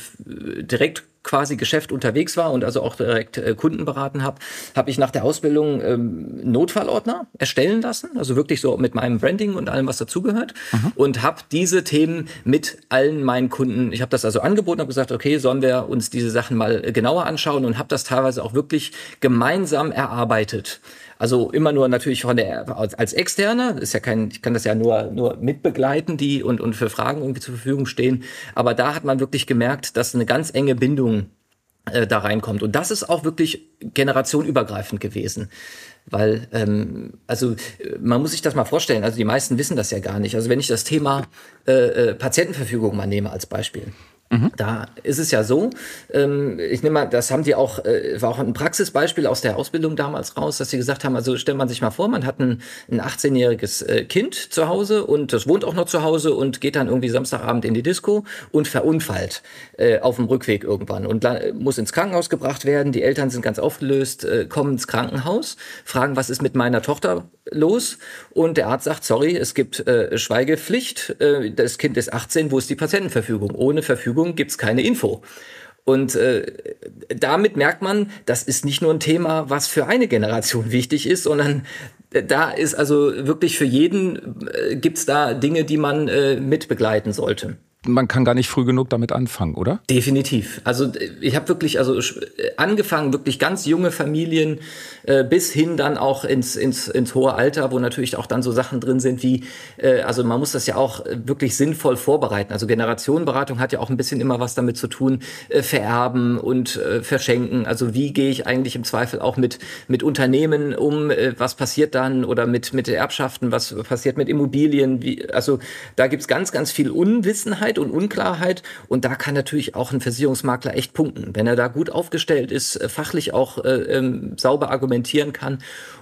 direkt quasi Geschäft unterwegs war und also auch direkt äh, Kunden beraten habe, habe ich nach der Ausbildung ähm, Notfallordner erstellen lassen, also wirklich so mit meinem Branding und allem, was dazugehört mhm. und habe diese Themen mit allen meinen Kunden, ich habe das also angeboten, habe gesagt, okay, sollen wir uns diese Sachen mal genauer anschauen und habe das teilweise auch wirklich gemeinsam erarbeitet. Also immer nur natürlich von der als, Externe, ist ja kein, ich kann das ja nur nur mitbegleiten, die und und für Fragen irgendwie zur Verfügung stehen. Aber da hat man wirklich gemerkt, dass eine ganz enge Bindung äh, da reinkommt. Und das ist auch wirklich generationübergreifend gewesen. Weil, ähm, also man muss sich das mal vorstellen, also die meisten wissen das ja gar nicht. Also wenn ich das Thema äh, äh, Patientenverfügung mal nehme als Beispiel. Mhm. Da ist es ja so, ähm, ich nehme mal, das haben die auch, äh, war auch ein Praxisbeispiel aus der Ausbildung damals raus, dass sie gesagt haben, also stellt man sich mal vor, man hat ein, ein 18-jähriges äh, Kind zu Hause und das wohnt auch noch zu Hause und geht dann irgendwie Samstagabend in die Disco und verunfallt äh, auf dem Rückweg irgendwann und muss ins Krankenhaus gebracht werden. Die Eltern sind ganz aufgelöst, äh, kommen ins Krankenhaus, fragen, was ist mit meiner Tochter los? Und der Arzt sagt, sorry, es gibt äh, Schweigepflicht, äh, das Kind ist 18, wo ist die Patientenverfügung? Ohne Verfügung Verfügung gibt es keine Info. Und äh, damit merkt man, das ist nicht nur ein Thema, was für eine Generation (laughs) wichtig ist, sondern da ist also wirklich für jeden äh, gibt's da Dinge, die man äh, mitbegleiten sollte man kann gar nicht früh genug damit anfangen, oder? Definitiv. Also ich habe wirklich also angefangen, wirklich ganz junge Familien äh, bis hin dann auch ins, ins, ins hohe Alter, wo natürlich auch dann so Sachen drin sind wie, äh, also man muss das ja auch wirklich sinnvoll vorbereiten. Also Generationenberatung hat ja auch ein bisschen immer was damit zu tun, äh, vererben und äh, verschenken. Also wie gehe ich eigentlich im Zweifel auch mit, mit Unternehmen um, äh, was passiert dann oder mit, mit Erbschaften, was passiert mit Immobilien. Wie, also da gibt's ganz, ganz viel Unwissenheit Und Unklarheit. Und da kann natürlich auch ein Versicherungsmakler echt punkten, wenn er da gut aufgestellt ist, äh, fachlich auch äh, ähm, sauber argumentieren kann.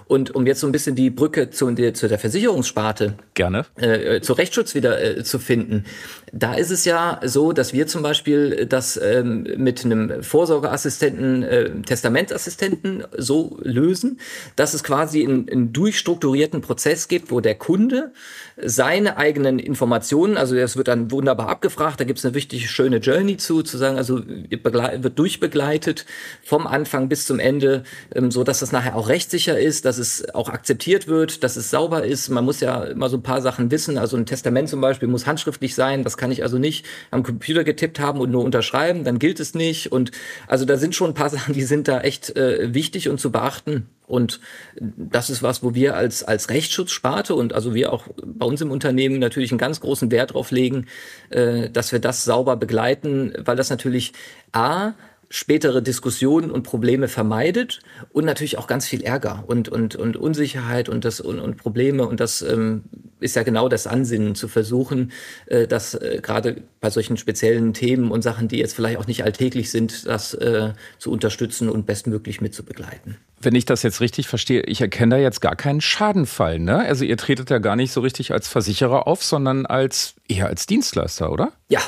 Und um jetzt so ein bisschen die Brücke zu, der, zu der Versicherungssparte gerne. äh, äh, zu Rechtsschutz wieder äh, zu finden, da ist es ja so, dass wir zum Beispiel das ähm, mit einem Vorsorgeassistenten, äh, Testamentassistenten so lösen, dass es quasi einen, einen durchstrukturierten Prozess gibt, wo der Kunde seine eigenen Informationen, also das wird dann wunderbar abgefragt, da gibt es eine wichtig schöne Journey zu, zu sagen, also wird durchbegleitet vom Anfang bis zum Ende, ähm, so dass das nachher auch rechtssicher ist, dass es auch akzeptiert wird, dass es sauber ist. Man muss ja immer so ein paar Sachen wissen, also ein Testament zum Beispiel muss handschriftlich sein, das kann ich also nicht am Computer getippt haben und nur unterschreiben, dann gilt es nicht. Und also da sind schon ein paar (laughs) Sachen, die sind da echt äh, wichtig und zu beachten. Und das ist was, wo wir als, als Rechtsschutzsparte und also wir auch bei uns im Unternehmen natürlich einen ganz großen Wert drauf legen, äh, dass wir das sauber begleiten, weil das natürlich A, spätere Diskussionen und Probleme vermeidet und natürlich auch ganz viel Ärger und, und, und Unsicherheit und, das, und, und Probleme. Und das ähm, ist ja genau das Ansinnen, zu versuchen, äh, das äh, gerade bei solchen speziellen Themen und Sachen, die jetzt vielleicht auch nicht alltäglich sind, das äh, zu unterstützen und bestmöglich mitzubegleiten. Wenn ich das jetzt richtig verstehe, ich erkenne da jetzt gar keinen Schadenfall. Ne? Also ihr tretet ja gar nicht so richtig als Versicherer auf, sondern als eher als Dienstleister, oder? Ja,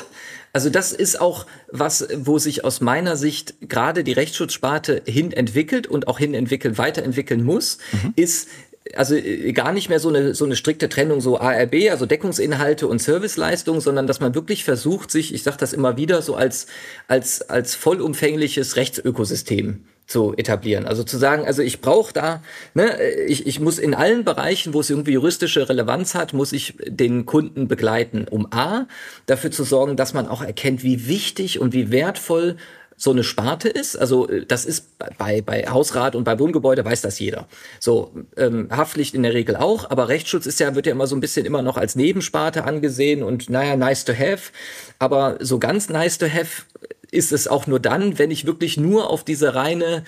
also das ist auch was, wo sich aus meiner Sicht gerade die Rechtsschutzsparte hin entwickelt und auch hin entwickeln, weiterentwickeln muss, mhm. ist also äh, gar nicht mehr so eine, so eine strikte Trennung, so ARB, also Deckungsinhalte und Serviceleistungen, sondern dass man wirklich versucht, sich, ich sage das immer wieder, so als, als, als vollumfängliches Rechtsökosystem zu etablieren. Also zu sagen, also ich brauche da, ne, ich, ich muss in allen Bereichen, wo es irgendwie juristische Relevanz hat, muss ich den Kunden begleiten, um A, dafür zu sorgen, dass man auch erkennt, wie wichtig und wie wertvoll so eine Sparte ist. Also äh, das ist bei, bei Hausrat und bei Wohngebäude weiß das jeder. So ähm, Haftpflicht in der Regel auch, aber Rechtsschutz ist ja wird ja immer so ein bisschen immer noch als Nebensparte angesehen und naja nice to have. Aber so ganz nice to have ist es auch nur dann, wenn ich wirklich nur auf diese reine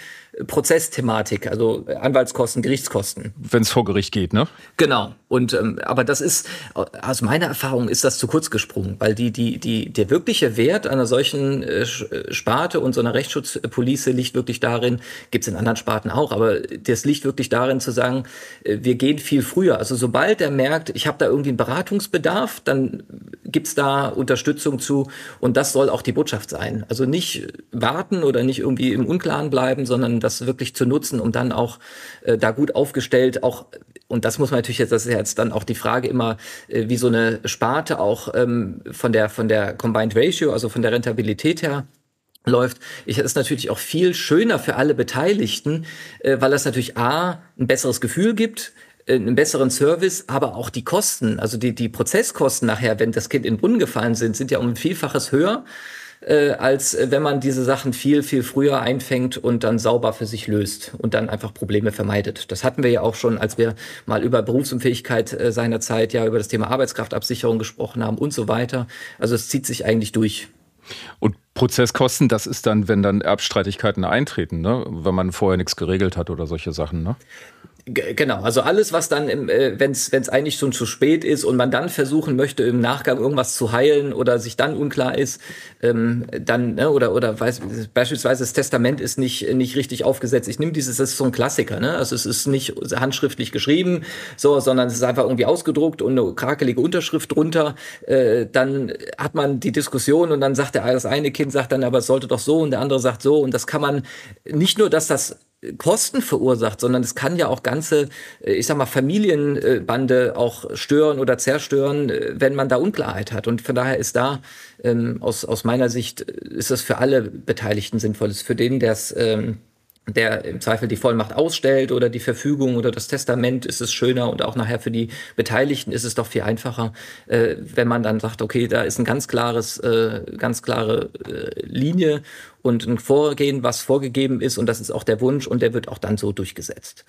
Prozessthematik, also Anwaltskosten, Gerichtskosten. Wenn es vor Gericht geht, ne? Genau. Und ähm, aber das ist aus meiner Erfahrung ist das zu kurz gesprungen, weil die die die der wirkliche Wert einer solchen äh, Sparte und so einer Rechtsschutzpolice liegt wirklich darin, gibt's in anderen Sparten auch, aber das liegt wirklich darin zu sagen, äh, wir gehen viel früher. Also sobald er merkt, ich habe da irgendwie einen Beratungsbedarf, dann gibt's da Unterstützung zu und das soll auch die Botschaft sein. Also nicht warten oder nicht irgendwie im Unklaren bleiben, sondern das wirklich zu nutzen, um dann auch äh, da gut aufgestellt, auch und das muss man natürlich jetzt, das ist jetzt dann auch die Frage immer, äh, wie so eine Sparte auch ähm, von der von der Combined Ratio, also von der Rentabilität her läuft. Ich ist natürlich auch viel schöner für alle Beteiligten, äh, weil das natürlich a ein besseres Gefühl gibt, äh, einen besseren Service, aber auch die Kosten, also die, die Prozesskosten nachher, wenn das Kind in den Brunnen gefallen sind, sind ja um ein Vielfaches höher äh, als äh, wenn man diese Sachen viel, viel früher einfängt und dann sauber für sich löst und dann einfach Probleme vermeidet. Das hatten wir ja auch schon, als wir mal über Berufsunfähigkeit äh, seinerzeit, ja, über das Thema Arbeitskraftabsicherung gesprochen haben und so weiter. Also es zieht sich eigentlich durch. Und Prozesskosten, das ist dann, wenn dann Erbstreitigkeiten eintreten, ne? wenn man vorher nichts geregelt hat oder solche Sachen. Ne? Genau, also alles, was dann, äh, wenn es eigentlich schon zu spät ist und man dann versuchen möchte, im Nachgang irgendwas zu heilen oder sich dann unklar ist, ähm, dann, ne, oder, oder weiß, beispielsweise das Testament ist nicht, nicht richtig aufgesetzt. Ich nehme dieses, das ist so ein Klassiker, ne? Also es ist nicht handschriftlich geschrieben, so, sondern es ist einfach irgendwie ausgedruckt und eine krakelige Unterschrift drunter. Äh, dann hat man die Diskussion und dann sagt der, das eine Kind sagt dann, aber es sollte doch so und der andere sagt so und das kann man nicht nur, dass das Kosten verursacht, sondern es kann ja auch ganze, äh, ich sag mal, Familienbande auch stören oder zerstören, äh, wenn man da Unklarheit hat. Und von daher ist da ähm, aus, aus meiner Sicht ist das für alle Beteiligten sinnvoll. Es ist für den, der es ähm, der im Zweifel die Vollmacht ausstellt oder die Verfügung oder das Testament, ist es schöner und auch nachher für die Beteiligten ist es doch viel einfacher, äh, wenn man dann sagt, okay, da ist ein ganz klares, äh, ganz klare äh, Linie und ein Vorgehen, was vorgegeben ist und das ist auch der Wunsch und der wird auch dann so durchgesetzt.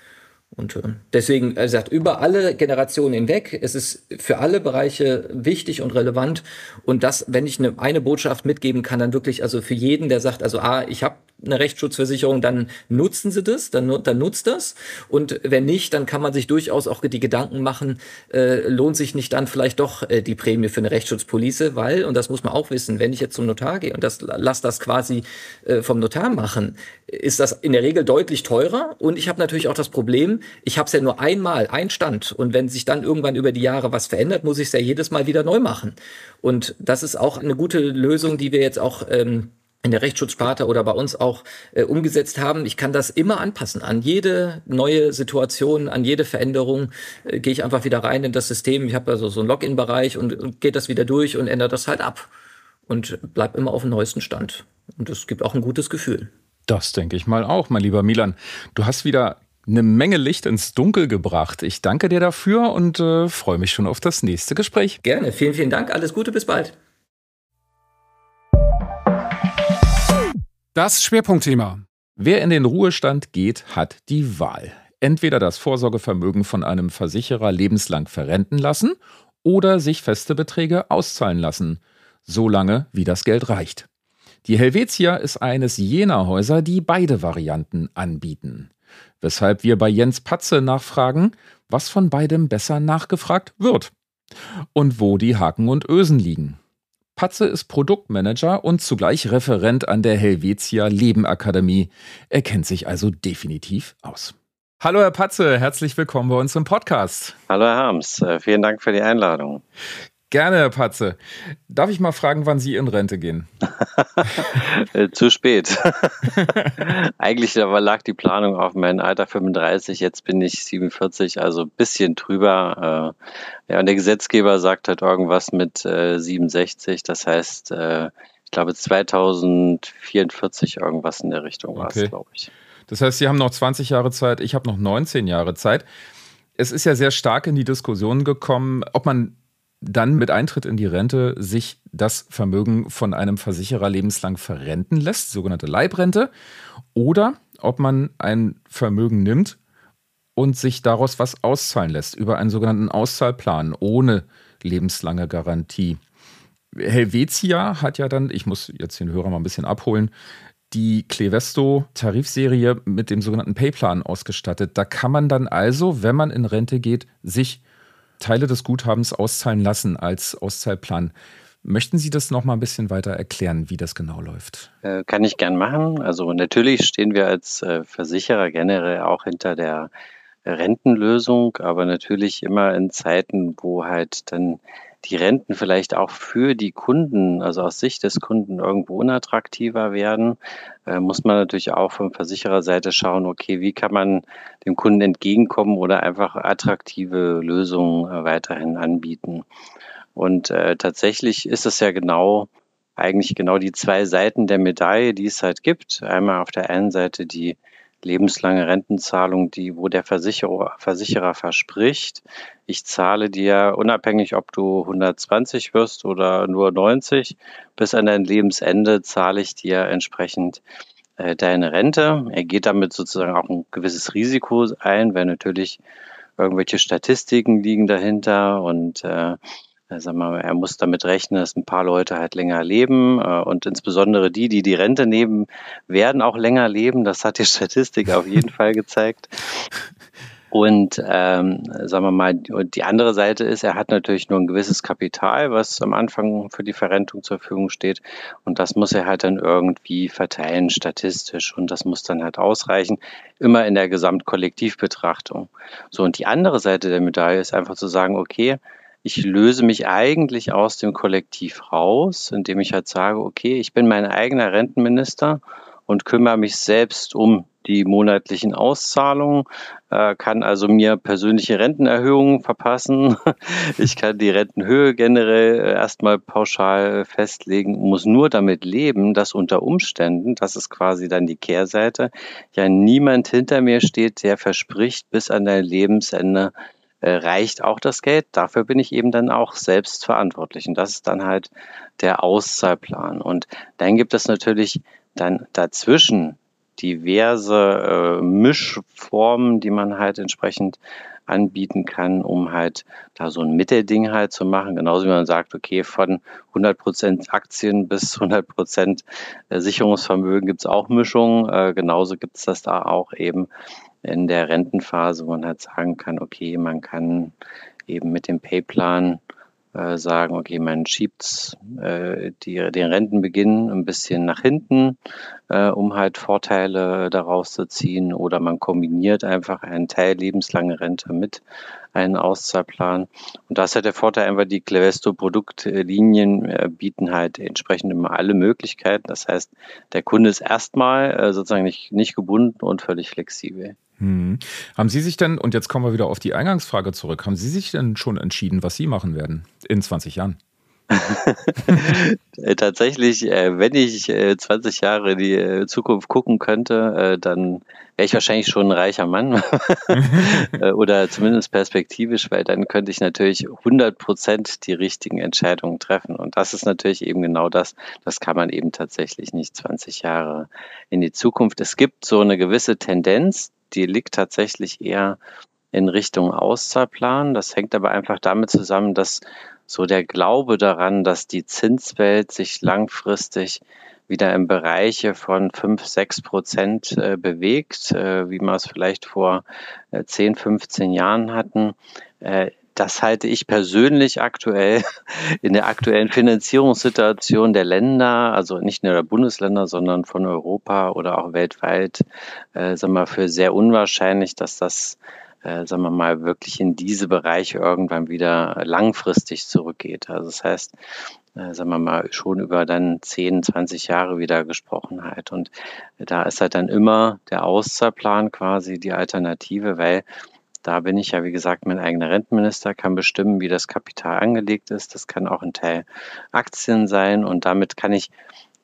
Und deswegen, er sagt, über alle Generationen hinweg, es ist für alle Bereiche wichtig und relevant. Und das, wenn ich eine, eine Botschaft mitgeben kann, dann wirklich, also für jeden, der sagt, also ah, ich habe eine Rechtsschutzversicherung, dann nutzen sie das, dann, dann nutzt das. Und wenn nicht, dann kann man sich durchaus auch die Gedanken machen, äh, lohnt sich nicht dann vielleicht doch äh, die Prämie für eine Rechtsschutzpolice, weil, und das muss man auch wissen, wenn ich jetzt zum Notar gehe und das lass das quasi äh, vom Notar machen, ist das in der Regel deutlich teurer. Und ich habe natürlich auch das Problem, ich habe es ja nur einmal, ein Stand. Und wenn sich dann irgendwann über die Jahre was verändert, muss ich es ja jedes Mal wieder neu machen. Und das ist auch eine gute Lösung, die wir jetzt auch ähm, in der Rechtsschutzsparte oder bei uns auch äh, umgesetzt haben. Ich kann das immer anpassen. An jede neue Situation, an jede Veränderung äh, gehe ich einfach wieder rein in das System. Ich habe also so einen Login-Bereich und, und geht das wieder durch und ändere das halt ab. Und bleib immer auf dem neuesten Stand. Und das gibt auch ein gutes Gefühl. Das denke ich mal auch, mein lieber Milan. Du hast wieder eine Menge Licht ins Dunkel gebracht. Ich danke dir dafür und äh, freue mich schon auf das nächste Gespräch. Gerne. Vielen, vielen Dank. Alles Gute. Bis bald. Das Schwerpunktthema. Wer in den Ruhestand geht, hat die Wahl. Entweder das Vorsorgevermögen von einem Versicherer lebenslang verrenten lassen oder sich feste Beträge auszahlen lassen, solange wie das Geld reicht. Die Helvetia ist eines jener Häuser, die beide Varianten anbieten. Weshalb wir bei Jens Patze nachfragen, was von beidem besser nachgefragt wird und wo die Haken und Ösen liegen. Patze ist Produktmanager und zugleich Referent an der Helvetia Leben Akademie. Er kennt sich also definitiv aus. Hallo Herr Patze, herzlich willkommen bei uns im Podcast. Hallo Herr Harms, äh, vielen Dank für die Einladung. Gerne, Herr Patze. Darf ich mal fragen, wann Sie in Rente gehen? (laughs) Äh, zu spät. (laughs) Eigentlich lag die Planung auf mein Alter 35, jetzt bin ich 47, also ein bisschen drüber. Äh, ja, und der Gesetzgeber sagt halt irgendwas mit 67, das heißt, ich glaube 2044 irgendwas in der Richtung war es, glaube ich. Das heißt, Sie haben noch 20 Jahre Zeit, ich habe noch 19 Jahre Zeit. Es ist ja sehr stark in die Diskussion gekommen, ob man dann mit Eintritt in die Rente sich das Vermögen von einem Versicherer lebenslang verrenten lässt, sogenannte Leibrente, oder ob man ein Vermögen nimmt und sich daraus was auszahlen lässt über einen sogenannten Auszahlplan ohne lebenslange Garantie. Helvetia hat ja dann, ich muss jetzt den Hörer mal ein bisschen abholen, die Clevesto-Tarifserie mit dem sogenannten Payplan ausgestattet. Da kann man dann also, wenn man in Rente geht, sich Teile des Guthabens auszahlen lassen als Auszahlplan. Möchten Sie das noch mal ein bisschen weiter erklären, wie das genau läuft? Äh, kann ich gern machen. Also natürlich stehen wir als äh, Versicherer generell auch hinter der Rentenlösung, aber natürlich immer in Zeiten, wo halt dann die Renten vielleicht auch für die Kunden, also aus Sicht des Kunden irgendwo unattraktiver werden, äh, muss man natürlich auch von Versichererseite schauen, okay, wie kann man dem Kunden entgegenkommen oder einfach attraktive Lösungen äh, weiterhin anbieten. Und äh, tatsächlich ist es ja genau eigentlich genau die zwei Seiten der Medaille, die es halt gibt. Einmal auf der einen Seite die lebenslange Rentenzahlung, die, wo der Versicherer, Versicherer verspricht, ich zahle dir unabhängig, ob du 120 wirst oder nur 90, bis an dein Lebensende zahle ich dir entsprechend äh, deine Rente. Er geht damit sozusagen auch ein gewisses Risiko ein, weil natürlich irgendwelche Statistiken liegen dahinter und äh, sag mal, er muss damit rechnen, dass ein paar Leute halt länger leben äh, und insbesondere die, die die Rente nehmen, werden auch länger leben. Das hat die (laughs) Statistik auf jeden Fall gezeigt. Und ähm, sagen wir mal, die andere Seite ist, er hat natürlich nur ein gewisses Kapital, was am Anfang für die Verrentung zur Verfügung steht. Und das muss er halt dann irgendwie verteilen, statistisch. Und das muss dann halt ausreichen, immer in der Gesamtkollektivbetrachtung. So, und die andere Seite der Medaille ist einfach zu sagen, okay, ich löse mich eigentlich aus dem Kollektiv raus, indem ich halt sage, okay, ich bin mein eigener Rentenminister und kümmere mich selbst um die monatlichen Auszahlungen, äh, kann also mir persönliche Rentenerhöhungen verpassen. (laughs) Ich kann die Rentenhöhe generell äh, erstmal pauschal festlegen, muss nur damit leben, dass unter Umständen, das ist quasi dann die Kehrseite, ja niemand hinter mir steht, der verspricht, bis an dein Lebensende äh, reicht auch das Geld. Dafür bin ich eben dann auch selbst verantwortlich. Und das ist dann halt der Auszahlplan. Und dann gibt es natürlich dann dazwischen diverse äh, Mischformen, die man halt entsprechend anbieten kann, um halt da so ein Mittelding halt zu machen. Genauso wie man sagt, okay, von 100 Prozent Aktien bis 100 Prozent äh, Sicherungsvermögen gibt es auch Mischungen. Äh, genauso gibt es das da auch eben in der Rentenphase, wo man halt sagen kann, okay, man kann eben mit dem Payplan äh, sagen, okay, man schiebt äh, die, den Rentenbeginn ein bisschen nach hinten, äh, um halt Vorteile daraus zu ziehen, oder man kombiniert einfach einen Teil lebenslange Rente mit einem Auszahlplan. Und das hat der Vorteil einfach, die Clevesto-Produktlinien äh, bieten halt entsprechend immer alle Möglichkeiten. Das heißt, der Kunde ist erstmal äh, sozusagen nicht, nicht gebunden und völlig flexibel. Hm. Haben Sie sich denn, und jetzt kommen wir wieder auf die Eingangsfrage zurück, haben Sie sich denn schon entschieden, was Sie machen werden in 20 Jahren? (laughs) Äh, tatsächlich, äh, wenn ich 20 äh, Jahre in die Zukunft gucken könnte, dann wäre ich wahrscheinlich schon ein reicher Mann (laughs) oder zumindest perspektivisch, weil dann könnte ich natürlich 100 Prozent die richtigen Entscheidungen treffen. Und das ist natürlich eben genau das. Das kann man eben tatsächlich nicht 20 Jahre in die Zukunft. Es gibt so eine gewisse Tendenz, die liegt tatsächlich eher in Richtung Auszahlplan. Das hängt aber einfach damit zusammen, dass so der Glaube daran, dass die Zinswelt sich langfristig wieder in Bereiche von 5, 6 Prozent äh, bewegt, äh, wie wir es vielleicht vor äh, 10, 15 Jahren hatten. Das halte ich persönlich aktuell (laughs) in der aktuellen Finanzierungssituation der Länder, also nicht nur der Bundesländer, sondern von Europa oder auch weltweit, äh, sagen wir, für sehr unwahrscheinlich, dass das äh, sagen wir mal, wirklich in diese Bereiche irgendwann wieder langfristig zurückgeht. Also das heißt, äh, sagen wir mal, schon über dann 10, 20 Jahre wieder gesprochen halt. Und da ist halt dann immer der Auszahlplan quasi die Alternative, weil da bin ich ja, wie gesagt, mein eigener Rentenminister, kann bestimmen, wie das Kapital angelegt ist. Das kann auch ein Teil Aktien sein und damit kann ich,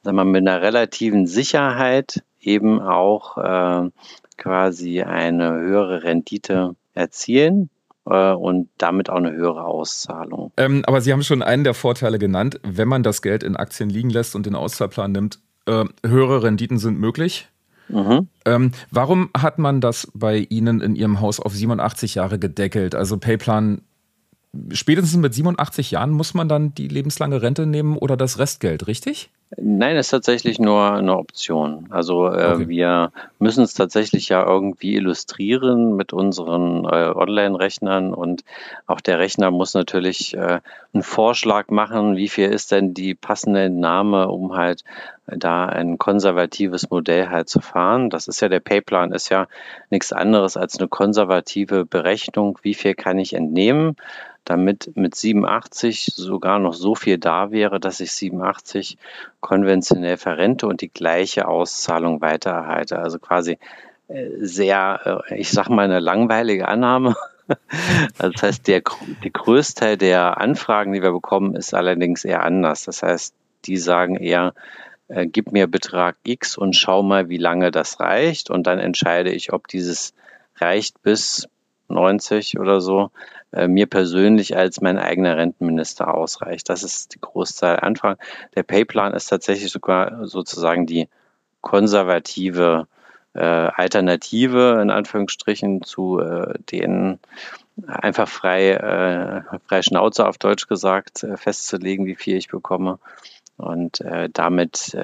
sagen wir mal, mit einer relativen Sicherheit eben auch äh, quasi eine höhere Rendite erzielen äh, und damit auch eine höhere Auszahlung. Ähm, aber Sie haben schon einen der Vorteile genannt, wenn man das Geld in Aktien liegen lässt und den Auszahlplan nimmt, äh, höhere Renditen sind möglich. Mhm. Ähm, warum hat man das bei Ihnen in Ihrem Haus auf 87 Jahre gedeckelt? Also Payplan, spätestens mit 87 Jahren muss man dann die lebenslange Rente nehmen oder das Restgeld, richtig? Nein, ist tatsächlich nur eine Option. Also äh, okay. wir müssen es tatsächlich ja irgendwie illustrieren mit unseren äh, Online-Rechnern und auch der Rechner muss natürlich äh, einen Vorschlag machen, wie viel ist denn die passende Entnahme, um halt da ein konservatives Modell halt zu fahren. Das ist ja der Payplan, ist ja nichts anderes als eine konservative Berechnung, wie viel kann ich entnehmen damit mit 87 sogar noch so viel da wäre, dass ich 87 konventionell verrente und die gleiche Auszahlung weiter erhalte. Also quasi äh, sehr, äh, ich sag mal, eine langweilige Annahme. (laughs) Also das heißt, der, der Größteil der Anfragen, die wir bekommen, ist allerdings eher anders. Das heißt, die sagen eher, äh, gib mir Betrag X und schau mal, wie lange das reicht. Und dann entscheide ich, ob dieses reicht bis 90 oder so äh, mir persönlich als mein eigener Rentenminister ausreicht. Das ist die Großzahl Anfang. Der Payplan ist tatsächlich sogar sozusagen die konservative äh, Alternative in Anführungsstrichen zu äh, den einfach frei, äh, frei Schnauze auf Deutsch gesagt, äh, festzulegen, wie viel ich bekomme. Und äh, damit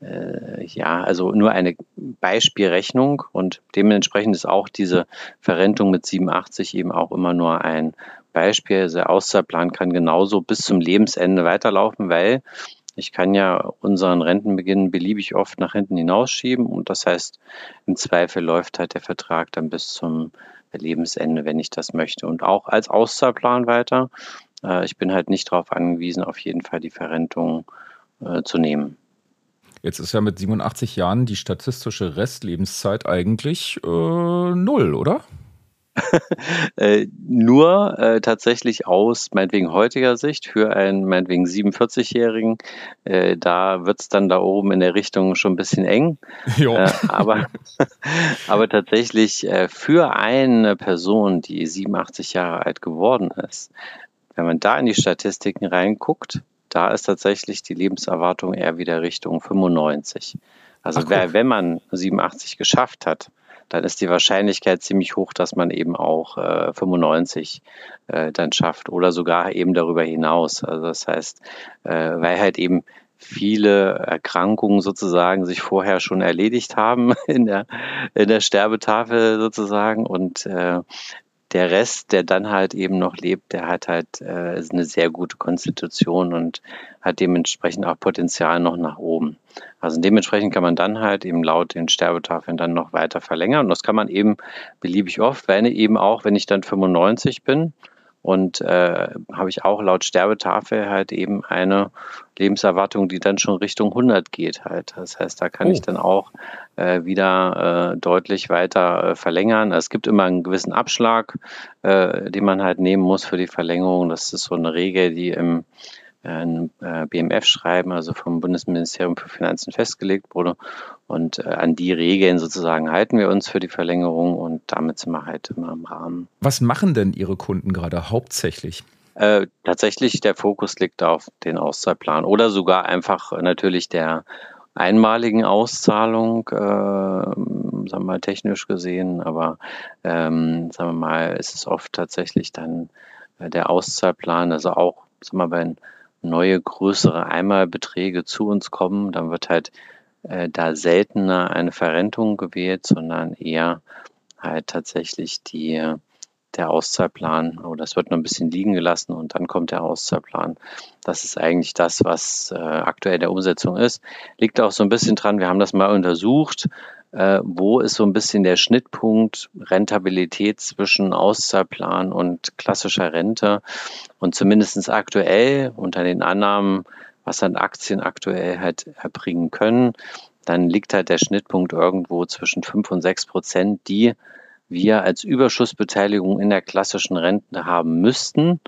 äh, ja, also nur eine Beispielrechnung und dementsprechend ist auch diese Verrentung mit 87 eben auch immer nur ein Beispiel. Also der Auszahlplan kann genauso bis zum Lebensende weiterlaufen, weil ich kann ja unseren Rentenbeginn beliebig oft nach hinten hinausschieben und das heißt, im Zweifel läuft halt der Vertrag dann bis zum Lebensende, wenn ich das möchte. Und auch als Auszahlplan weiter. Äh, ich bin halt nicht darauf angewiesen, auf jeden Fall die Verrentung äh, zu nehmen. Jetzt ist ja mit 87 Jahren die statistische Restlebenszeit eigentlich äh, null, oder? (laughs) äh, nur äh, tatsächlich aus meinetwegen heutiger Sicht für einen meinetwegen 47-Jährigen, äh, da wird es dann da oben in der Richtung schon ein bisschen eng. (laughs) Äh, aber, (laughs) aber tatsächlich äh, für eine Person, die 87 Jahre alt geworden ist, wenn man da in die Statistiken reinguckt, da ist tatsächlich die Lebenserwartung eher wieder Richtung 95. Also wer, wenn man 87 geschafft hat, dann ist die Wahrscheinlichkeit ziemlich hoch, dass man eben auch äh, 95 äh, dann schafft oder sogar eben darüber hinaus. Also das heißt, äh, weil halt eben viele Erkrankungen sozusagen sich vorher schon erledigt haben (laughs) in der, in der Sterbetafel sozusagen und äh, der Rest, der dann halt eben noch lebt, der hat halt äh, eine sehr gute Konstitution und hat dementsprechend auch Potenzial noch nach oben. Also dementsprechend kann man dann halt eben laut den Sterbetafeln dann noch weiter verlängern. Und das kann man eben beliebig oft, wenn eben auch, wenn ich dann 95 bin und äh, habe ich auch laut Sterbetafel halt eben eine Lebenserwartung, die dann schon Richtung 100 geht halt. Das heißt, da kann oh. ich dann auch äh, wieder äh, deutlich weiter äh, verlängern. Es gibt immer einen gewissen Abschlag, äh, den man halt nehmen muss für die Verlängerung. Das ist so eine Regel, die im ein äh, BMF-Schreiben, also vom Bundesministerium für Finanzen festgelegt wurde. Und äh, an die Regeln sozusagen halten wir uns für die Verlängerung und damit sind wir halt immer im Rahmen. Was machen denn Ihre Kunden gerade hauptsächlich? Äh, tatsächlich der Fokus liegt auf den Auszahlplan oder sogar einfach natürlich der einmaligen Auszahlung, äh, sagen wir mal technisch gesehen, aber ähm, sagen wir mal, ist es oft tatsächlich dann äh, der Auszahlplan, also auch, sagen wir mal, wenn neue größere Einmalbeträge zu uns kommen, dann wird halt äh, da seltener eine Verrentung gewählt, sondern eher halt tatsächlich die, der Auszahlplan oder das wird noch ein bisschen liegen gelassen und dann kommt der Auszahlplan. Das ist eigentlich das, was äh, aktuell der Umsetzung ist. Liegt auch so ein bisschen dran, wir haben das mal untersucht, äh, wo ist so ein bisschen der Schnittpunkt Rentabilität zwischen Auszahlplan und klassischer Rente. Und zumindest aktuell unter den Annahmen, was dann Aktien aktuell halt erbringen können, dann liegt halt der Schnittpunkt irgendwo zwischen 5 und 6 Prozent, die wir als Überschussbeteiligung in der klassischen Rente haben müssten,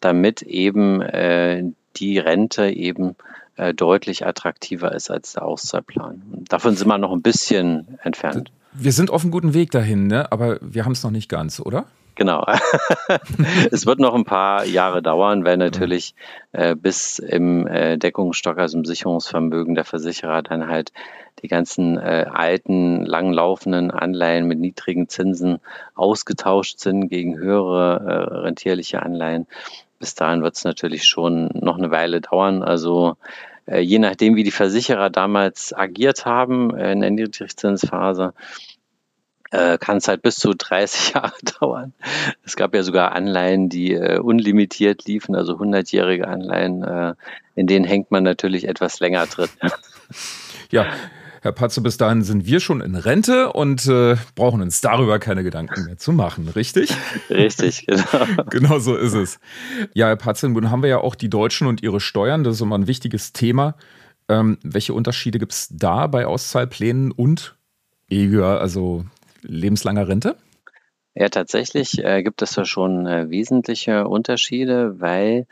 damit eben äh, die Rente eben äh, deutlich attraktiver ist als der Auszahlplan. Davon sind wir noch ein bisschen entfernt. Wir sind auf einem guten Weg dahin, ne? aber wir haben es noch nicht ganz, oder? Genau. (laughs) es wird noch ein paar Jahre dauern, weil natürlich äh, bis im äh, Deckungsstock, also im Sicherungsvermögen der Versicherer, dann halt die ganzen äh, alten, langlaufenden Anleihen mit niedrigen Zinsen ausgetauscht sind gegen höhere äh, rentierliche Anleihen bis dahin wird es natürlich schon noch eine Weile dauern. Also äh, je nachdem, wie die Versicherer damals agiert haben äh, in der Niedrigzinsphase, äh, kann es halt bis zu 30 (laughs) Jahre dauern. Es gab ja sogar Anleihen, die äh, unlimitiert liefen, also 100-jährige Anleihen, äh, in denen hängt man natürlich etwas länger drin. Ja, Herr Patze, bis dahin sind wir schon in Rente und äh, brauchen uns darüber keine Gedanken mehr zu machen, richtig? Richtig, (laughs) genau. genau so ist es. Ja, Herr Patze, nun haben wir ja auch die Deutschen und ihre Steuern, das ist immer ein wichtiges Thema. Ähm, welche Unterschiede gibt es da bei Auszahlplänen und EGA, also lebenslanger Rente? Ja, tatsächlich äh, gibt es da schon äh, wesentliche Unterschiede, weil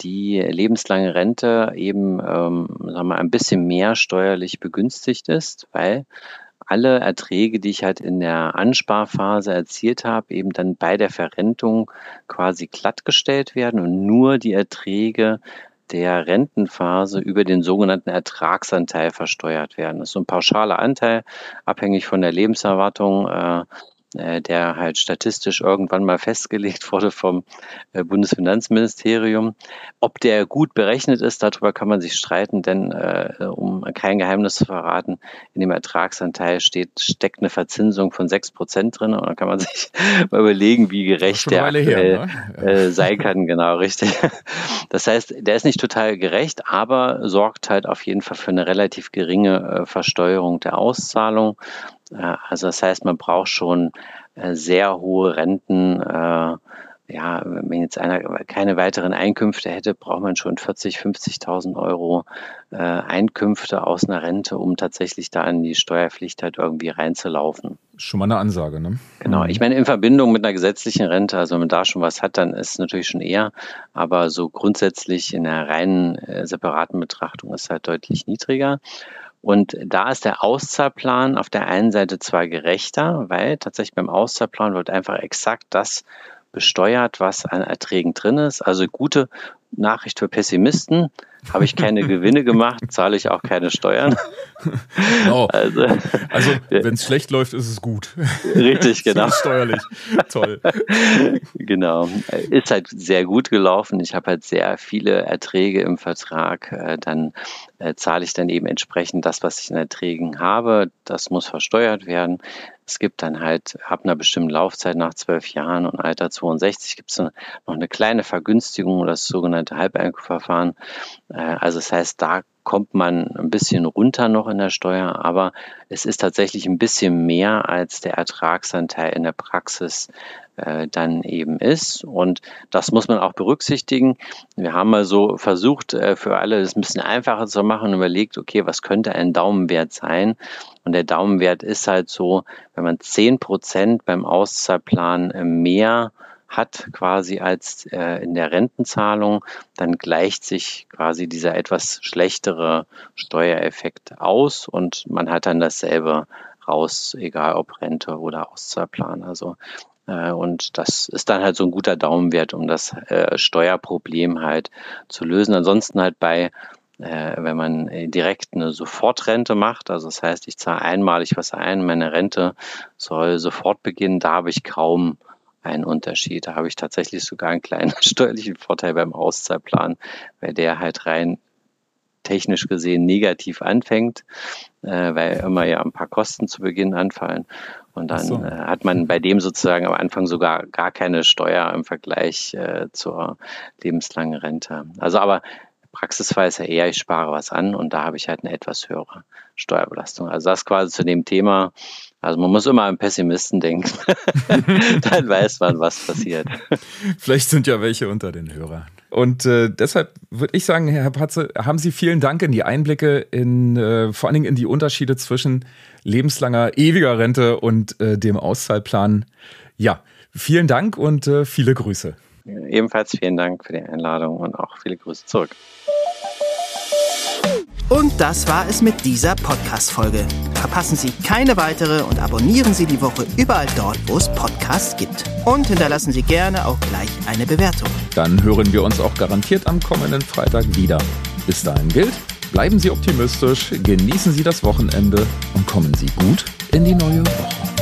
die lebenslange Rente eben ähm, sagen wir, ein bisschen mehr steuerlich begünstigt ist, weil alle Erträge, die ich halt in der Ansparphase erzielt habe, eben dann bei der Verrentung quasi glattgestellt werden und nur die Erträge der Rentenphase über den sogenannten Ertragsanteil versteuert werden. Das ist so ein pauschaler Anteil, abhängig von der Lebenserwartung. Äh, der halt statistisch irgendwann mal (laughs) festgelegt wurde vom äh, Bundesfinanzministerium. Ob der gut berechnet ist, darüber kann man sich streiten, denn äh, um kein Geheimnis zu verraten, in dem Ertragsanteil steht, steckt eine Verzinsung von sechs Prozent drin und dann kann man (laughs) sich mal überlegen, wie gerecht der her, ne? äh, sein kann. Genau, richtig. Das heißt, der ist nicht total gerecht, aber sorgt halt auf jeden Fall für eine relativ geringe äh, Versteuerung der Auszahlung. Also das heißt, man braucht schon äh, sehr hohe Renten, äh, ja, wenn jetzt einer keine weiteren Einkünfte hätte, braucht man schon 40, 50.000 Euro äh, Einkünfte aus einer Rente, um tatsächlich da in die Steuerpflicht halt irgendwie reinzulaufen. Schon mal eine Ansage, ne? Genau. Ich meine, in Verbindung mit einer gesetzlichen Rente, also wenn man da schon was hat, dann ist es natürlich schon eher, aber so grundsätzlich in einer reinen äh, separaten Betrachtung ist es halt deutlich niedriger. Und da ist der Auszahlplan auf der einen Seite zwar gerechter, weil tatsächlich beim Auszahlplan wird einfach exakt das besteuert, was an Erträgen drin ist. Also gute Nachricht für Pessimisten. Habe ich keine Gewinne gemacht, zahle ich auch keine Steuern. Oh. (laughs) Also, also wenn es schlecht läuft, ist es gut. Richtig, (laughs) genau. steuerlich. Toll. Genau. Ist halt sehr gut gelaufen. Ich habe halt sehr viele Erträge im Vertrag. Äh, dann äh, zahle ich dann eben entsprechend das, was ich in Erträgen habe. Das muss versteuert werden. Es gibt dann halt ab einer bestimmten Laufzeit nach zwölf Jahren und Alter 62 gibt es noch eine kleine Vergünstigung, das sogenannte Halbeinkunftsverfahren. Äh, also das heißt, da kommt man ein bisschen runter noch in der Steuer, aber es ist tatsächlich ein bisschen mehr als der Ertragsanteil in der Praxis äh, dann eben ist. Und das muss man auch berücksichtigen. Wir haben mal so versucht, äh, für alle das ein bisschen einfacher zu machen und überlegt, okay, was könnte ein Daumenwert sein? Und der Daumenwert ist halt so, wenn man zehn Prozent beim Auszahlplan mehr hat quasi als äh, in der Rentenzahlung, dann gleicht sich quasi dieser etwas schlechtere Steuereffekt aus und man hat dann dasselbe raus, egal ob Rente oder Auszahlplan. Also äh, und das ist dann halt so ein guter Daumenwert, um das äh, Steuerproblem halt zu lösen. Ansonsten halt bei äh, wenn man direkt eine Sofortrente macht, also das heißt, ich zahle einmalig was ein, meine Rente soll sofort beginnen, da habe ich kaum einen Unterschied. Da habe ich tatsächlich sogar einen kleinen (laughs) steuerlichen Vorteil beim Auszahlplan, weil der halt rein technisch gesehen negativ anfängt, äh, weil immer ja ein paar Kosten zu Beginn anfallen. Und dann so. äh, hat man bei dem sozusagen am Anfang sogar gar keine Steuer im Vergleich äh, zur lebenslangen Rente. Also aber ist ja eher, ich spare was an und da habe ich halt eine etwas höhere Steuerbelastung. Also das quasi zu dem Thema. Also man muss immer an Pessimisten denken. (laughs) (laughs) Dann weiß man, was passiert. Vielleicht sind ja welche unter den Hörern. Und äh, deshalb würde ich sagen, Herr Patze, haben Sie vielen Dank in die Einblicke in äh, vor allen Dingen in die Unterschiede zwischen lebenslanger, ewiger Rente und äh, dem Auszahlplan. Ja, vielen Dank und äh, viele Grüße. Ebenfalls vielen Dank für die Einladung und auch viele Grüße zurück. Und das war es mit dieser Podcast-Folge. Verpassen Sie keine weitere und abonnieren Sie die Woche überall dort, wo es Podcasts gibt. Und hinterlassen Sie gerne auch gleich eine Bewertung. Dann hören wir uns auch garantiert am kommenden Freitag wieder. Bis dahin gilt, bleiben Sie optimistisch, genießen Sie das Wochenende und kommen Sie gut in die neue Woche.